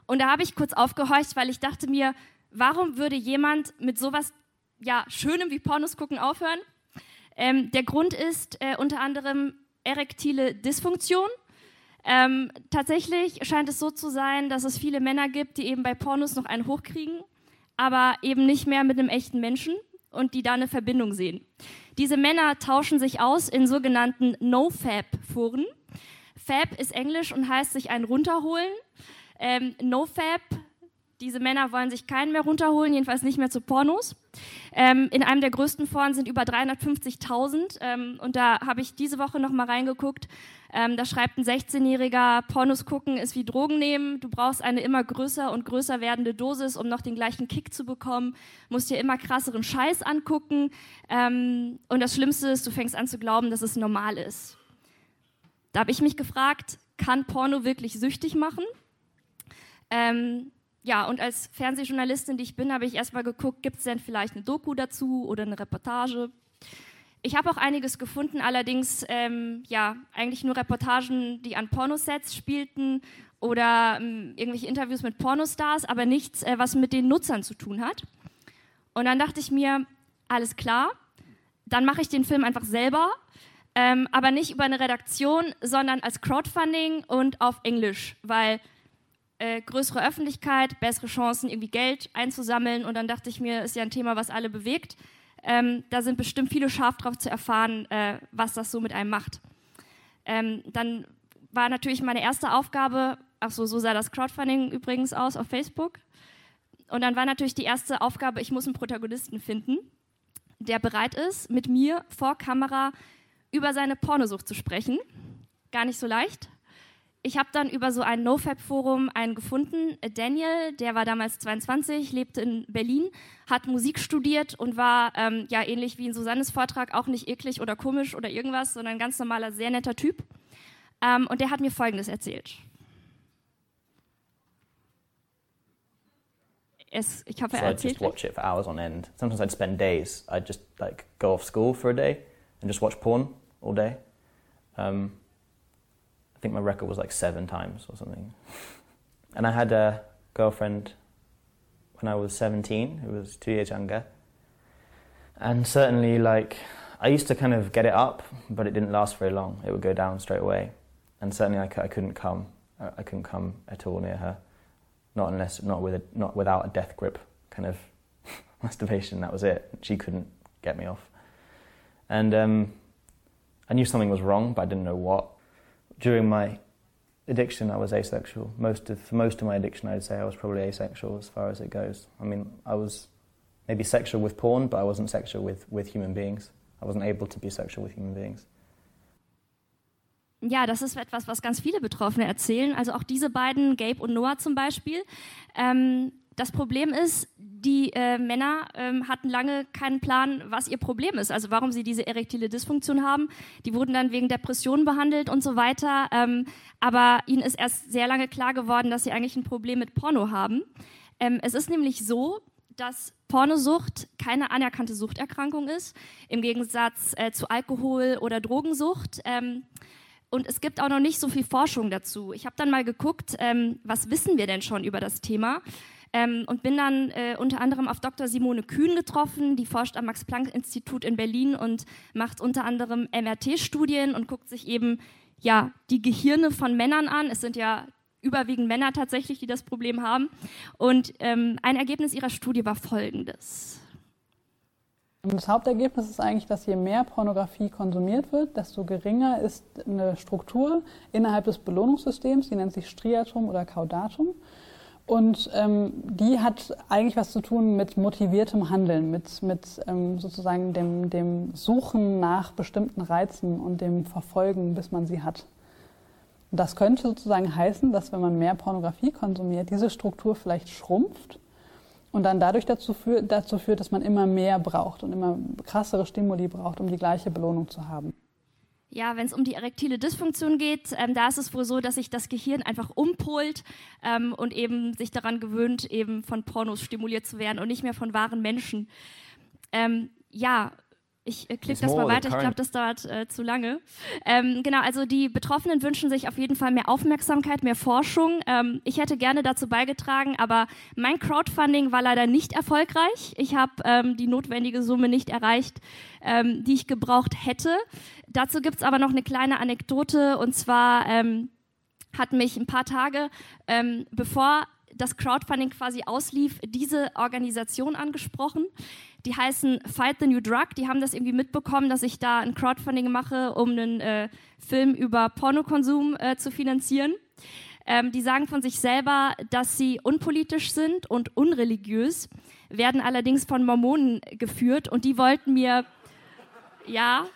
Und da habe ich kurz aufgehorcht, weil ich dachte mir, warum würde jemand mit sowas ja, Schönem wie Pornos gucken aufhören? Ähm, der Grund ist äh, unter anderem erektile Dysfunktion. Ähm, tatsächlich scheint es so zu sein, dass es viele Männer gibt, die eben bei Pornos noch einen hochkriegen, aber eben nicht mehr mit einem echten Menschen und die da eine Verbindung sehen. Diese Männer tauschen sich aus in sogenannten No-Fab-Foren. Fab ist Englisch und heißt sich ein runterholen. Ähm, No-Fab Diese Männer wollen sich keinen mehr runterholen, jedenfalls nicht mehr zu Pornos. Ähm, in einem der größten Foren sind über 350.000 ähm, und da habe ich diese Woche noch mal reingeguckt. Ähm, da schreibt ein 16-Jähriger, Pornos gucken ist wie Drogen nehmen. Du brauchst eine immer größer und größer werdende Dosis, um noch den gleichen Kick zu bekommen. Musst dir immer krasseren Scheiß angucken. Ähm, und das Schlimmste ist, du fängst an zu glauben, dass es normal ist. Da habe ich mich gefragt, kann Porno wirklich süchtig machen? Ähm, ja, und als Fernsehjournalistin, die ich bin, habe ich erstmal geguckt, gibt es denn vielleicht eine Doku dazu oder eine Reportage? Ich habe auch einiges gefunden, allerdings ähm, ja eigentlich nur Reportagen, die an Pornosets spielten oder ähm, irgendwelche Interviews mit Pornostars, aber nichts, äh, was mit den Nutzern zu tun hat. Und dann dachte ich mir, alles klar, dann mache ich den Film einfach selber, ähm, aber nicht über eine Redaktion, sondern als Crowdfunding und auf Englisch, weil äh, größere Öffentlichkeit, bessere Chancen, irgendwie Geld einzusammeln. Und dann dachte ich mir, ist ja ein Thema, was alle bewegt. Ähm, da sind bestimmt viele scharf drauf zu erfahren, äh, was das so mit einem macht. Ähm, dann war natürlich meine erste Aufgabe, ach so, so sah das Crowdfunding übrigens aus auf Facebook. Und dann war natürlich die erste Aufgabe, ich muss einen Protagonisten finden, der bereit ist, mit mir vor Kamera über seine Pornosucht zu sprechen. Gar nicht so leicht ich habe dann über so ein NoFap-Forum einen gefunden. Daniel, der war damals 22, lebte in Berlin, hat Musik studiert und war ähm, ja ähnlich wie in Susannes Vortrag auch nicht eklig oder komisch oder irgendwas, sondern ein ganz normaler, sehr netter Typ. Ähm, und der hat mir Folgendes erzählt. Es, ich hoffe, so I'd erzählt. just watch it for hours on end. Sometimes I'd spend days. I'd just like go off school for a day and just watch porn all day. Um, think my record was like seven times or something. And I had a girlfriend when I was 17 who was two years younger. And certainly, like, I used to kind of get it up, but it didn't last very long. It would go down straight away. And certainly, I, I couldn't come. I couldn't come at all near her, not unless, not with, a, not without a death grip kind of masturbation. That was it. She couldn't get me off. And um, I knew something was wrong, but I didn't know what during my addiction, I was asexual. Most of, for most of my addiction, I'd say I was probably asexual as far as it goes. I mean, I was maybe sexual with porn, but I wasn't sexual with, with human beings. I wasn't able to be sexual with human beings. Ja, das ist etwas, was ganz viele Betroffene erzählen. Also auch diese beiden, Gabe und Noah zum Beispiel. Ähm, das Problem ist, die äh, Männer ähm, hatten lange keinen Plan, was ihr Problem ist, also warum sie diese erektile Dysfunktion haben. Die wurden dann wegen Depressionen behandelt und so weiter. Ähm, aber ihnen ist erst sehr lange klar geworden, dass sie eigentlich ein Problem mit Porno haben. Ähm, es ist nämlich so, dass Pornosucht keine anerkannte Suchterkrankung ist, im Gegensatz äh, zu Alkohol oder Drogensucht. Ähm, und es gibt auch noch nicht so viel Forschung dazu. Ich habe dann mal geguckt, ähm, was wissen wir denn schon über das Thema? Ähm, und bin dann äh, unter anderem auf Dr. Simone Kühn getroffen, die forscht am Max-Planck-Institut in Berlin und macht unter anderem MRT-Studien und guckt sich eben ja die Gehirne von Männern an. Es sind ja überwiegend Männer tatsächlich, die das Problem haben. Und ähm, ein Ergebnis ihrer Studie war folgendes. Das Hauptergebnis ist eigentlich, dass je mehr Pornografie konsumiert wird, desto geringer ist eine Struktur innerhalb des Belohnungssystems, die nennt sich Striatum oder Caudatum. Und ähm, die hat eigentlich was zu tun mit motiviertem Handeln, mit, mit ähm, sozusagen dem, dem Suchen nach bestimmten Reizen und dem Verfolgen, bis man sie hat. Und das könnte sozusagen heißen, dass wenn man mehr Pornografie konsumiert, diese Struktur vielleicht schrumpft und dann dadurch dazu, führt, dazu führt, dass man immer mehr braucht und immer krassere Stimuli braucht, um die gleiche Belohnung zu haben. Ja, wenn es um die erektile Dysfunktion geht, ähm, da ist es wohl so, dass sich das Gehirn einfach umpolt ähm, und eben sich daran gewöhnt, eben von Pornos stimuliert zu werden und nicht mehr von wahren Menschen. Ähm, ja, ich äh, klicke das mal weiter, ich glaube, das dauert äh, zu lange. Ähm, genau, also die Betroffenen wünschen sich auf jeden Fall mehr Aufmerksamkeit, mehr Forschung. Ähm, ich hätte gerne dazu beigetragen, aber mein Crowdfunding war leider nicht erfolgreich. Ich habe ähm, die notwendige Summe nicht erreicht, ähm, die ich gebraucht hätte. Dazu gibt es aber noch eine kleine Anekdote und zwar ähm, hat mich ein paar Tage ähm, bevor das Crowdfunding quasi auslief, diese Organisation angesprochen. Die heißen Fight the New Drug. Die haben das irgendwie mitbekommen, dass ich da ein Crowdfunding mache, um einen äh, Film über Pornokonsum äh, zu finanzieren. Ähm, die sagen von sich selber, dass sie unpolitisch sind und unreligiös, werden allerdings von Mormonen geführt und die wollten mir, ja,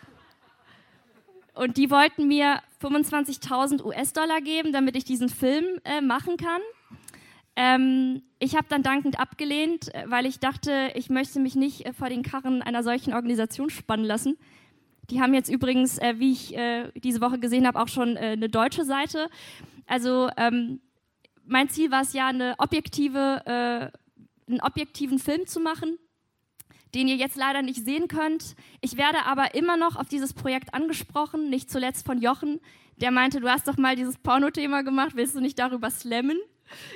und die wollten mir 25.000 US-Dollar geben, damit ich diesen Film äh, machen kann. Ähm, ich habe dann dankend abgelehnt, äh, weil ich dachte, ich möchte mich nicht äh, vor den Karren einer solchen Organisation spannen lassen. Die haben jetzt übrigens, äh, wie ich äh, diese Woche gesehen habe, auch schon äh, eine deutsche Seite. Also ähm, mein Ziel war es ja, eine objektive, äh, einen objektiven Film zu machen, den ihr jetzt leider nicht sehen könnt. Ich werde aber immer noch auf dieses Projekt angesprochen, nicht zuletzt von Jochen, der meinte, du hast doch mal dieses Porno-Thema gemacht, willst du nicht darüber slammen?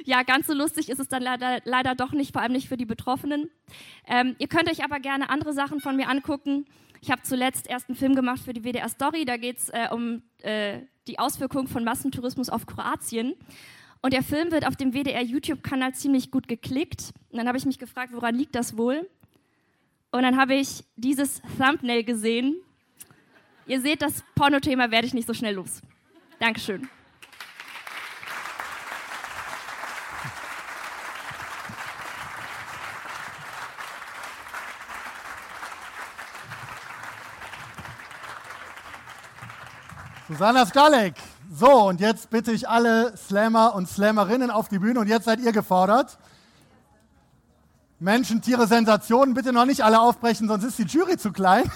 Ja, ganz so lustig ist es dann leider, leider doch nicht, vor allem nicht für die Betroffenen. Ähm, ihr könnt euch aber gerne andere Sachen von mir angucken. Ich habe zuletzt erst einen Film gemacht für die WDR Story. Da geht es äh, um äh, die Auswirkungen von Massentourismus auf Kroatien. Und der Film wird auf dem WDR YouTube-Kanal ziemlich gut geklickt. Und dann habe ich mich gefragt, woran liegt das wohl? Und dann habe ich dieses Thumbnail gesehen. Ihr seht, das Pornothema werde ich nicht so schnell los. Dankeschön. Susanna Skalek. So, und jetzt bitte ich alle Slammer und Slammerinnen auf die Bühne und jetzt seid ihr gefordert. Menschen, Tiere, Sensationen, bitte noch nicht alle aufbrechen, sonst ist die Jury zu klein.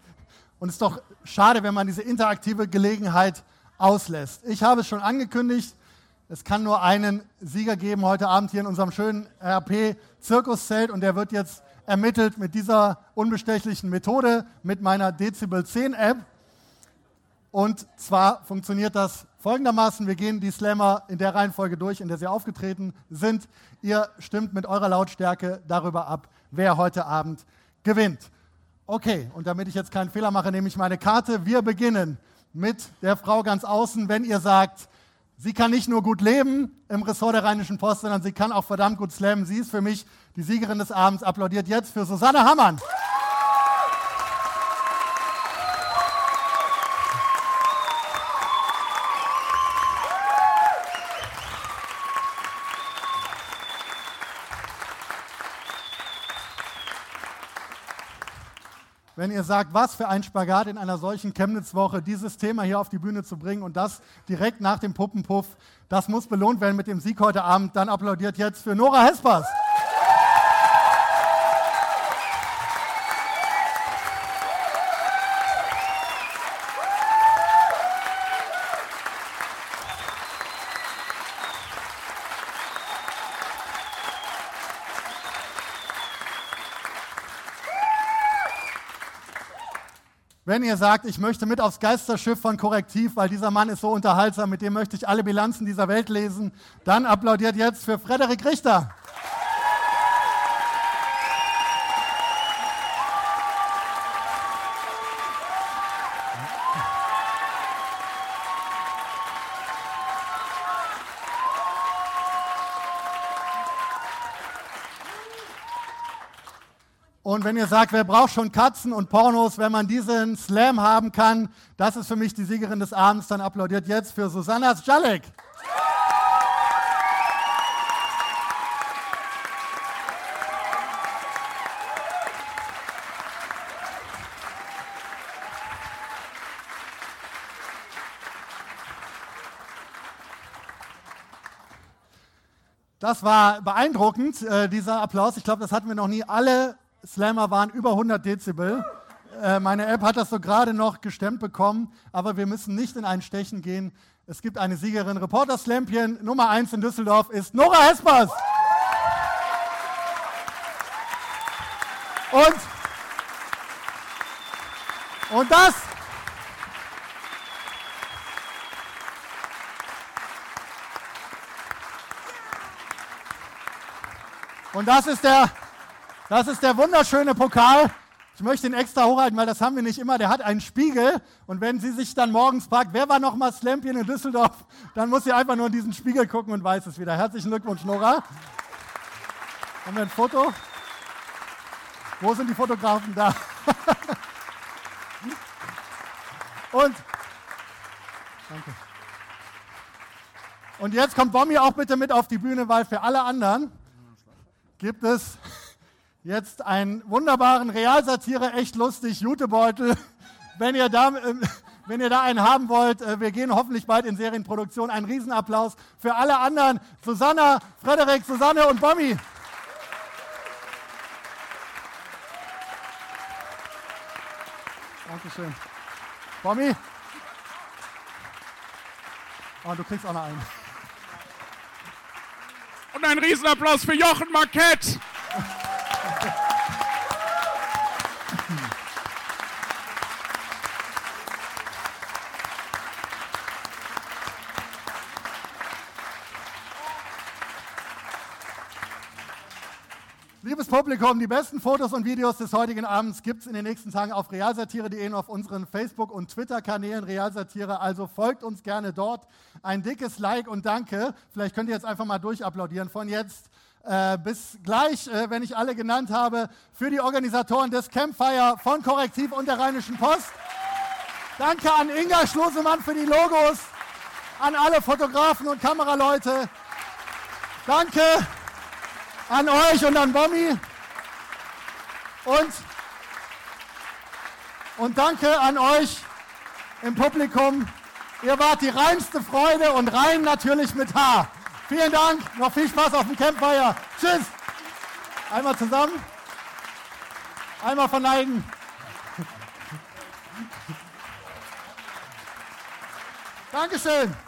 Und es ist doch schade, wenn man diese interaktive Gelegenheit auslässt. Ich habe es schon angekündigt, es kann nur einen Sieger geben heute Abend hier in unserem schönen RP-Zirkuszelt und der wird jetzt ermittelt mit dieser unbestechlichen Methode, mit meiner Dezibel 10 App. Und zwar funktioniert das folgendermaßen. Wir gehen die Slammer in der Reihenfolge durch, in der sie aufgetreten sind. Ihr stimmt mit eurer Lautstärke darüber ab, wer heute Abend gewinnt. Okay, und damit ich jetzt keinen Fehler mache, nehme ich meine Karte. Wir beginnen mit der Frau ganz außen. Wenn ihr sagt, sie kann nicht nur gut leben im Ressort der Rheinischen Post, sondern sie kann auch verdammt gut slammen. Sie ist für mich die Siegerin des Abends. Applaudiert jetzt für Susanne Hammann. Ihr sagt, was für ein Spagat in einer solchen Chemnitz-Woche, dieses Thema hier auf die Bühne zu bringen und das direkt nach dem Puppenpuff, das muss belohnt werden mit dem Sieg heute Abend. Dann applaudiert jetzt für Nora Hespers. Wenn ihr sagt, ich möchte mit aufs Geisterschiff von Korrektiv, weil dieser Mann ist so unterhaltsam, mit dem möchte ich alle Bilanzen dieser Welt lesen, dann applaudiert jetzt für Frederik Richter. Wenn ihr sagt, wer braucht schon Katzen und Pornos, wenn man diesen Slam haben kann, das ist für mich die Siegerin des Abends, dann applaudiert jetzt für Susanna Sjalek. Das war beeindruckend, äh, dieser Applaus. Ich glaube, das hatten wir noch nie. Alle Slammer waren über 100 Dezibel. Äh, meine App hat das so gerade noch gestemmt bekommen, aber wir müssen nicht in ein Stechen gehen. Es gibt eine Siegerin. Reporter Slampien Nummer 1 in Düsseldorf ist Nora Hespers. Und, und das, und das ist der das ist der wunderschöne Pokal. Ich möchte ihn extra hochhalten, weil das haben wir nicht immer. Der hat einen Spiegel. Und wenn sie sich dann morgens fragt, wer war nochmal Slampien in Düsseldorf, dann muss sie einfach nur in diesen Spiegel gucken und weiß es wieder. Herzlichen Glückwunsch, Nora. Haben wir ein Foto? Wo sind die Fotografen da? und, danke. Und jetzt kommt Bommi auch bitte mit auf die Bühne, weil für alle anderen gibt es jetzt einen wunderbaren Realsatire, echt lustig, Jutebeutel. Wenn ihr da, äh, wenn ihr da einen haben wollt, äh, wir gehen hoffentlich bald in Serienproduktion. Ein Riesenapplaus für alle anderen. Susanna, Frederik, Susanne und Bommi. Dankeschön. Bommi. Oh, du kriegst auch noch einen. Und ein Riesenapplaus für Jochen Marquette. Publikum, die besten Fotos und Videos des heutigen Abends gibt es in den nächsten Tagen auf realsatire.de und auf unseren Facebook- und Twitter-Kanälen Realsatire. Also folgt uns gerne dort. Ein dickes Like und Danke. Vielleicht könnt ihr jetzt einfach mal durchapplaudieren. Von jetzt äh, bis gleich, äh, wenn ich alle genannt habe, für die Organisatoren des Campfire von Korrektiv und der Rheinischen Post. Danke an Inga Schlosemann für die Logos, an alle Fotografen und Kameraleute. Danke an euch und an Bommi. Und, und danke an euch im Publikum. Ihr wart die reinste Freude und rein natürlich mit H. Vielen Dank, noch viel Spaß auf dem Campfire. Tschüss. Einmal zusammen. Einmal verneigen. Dankeschön.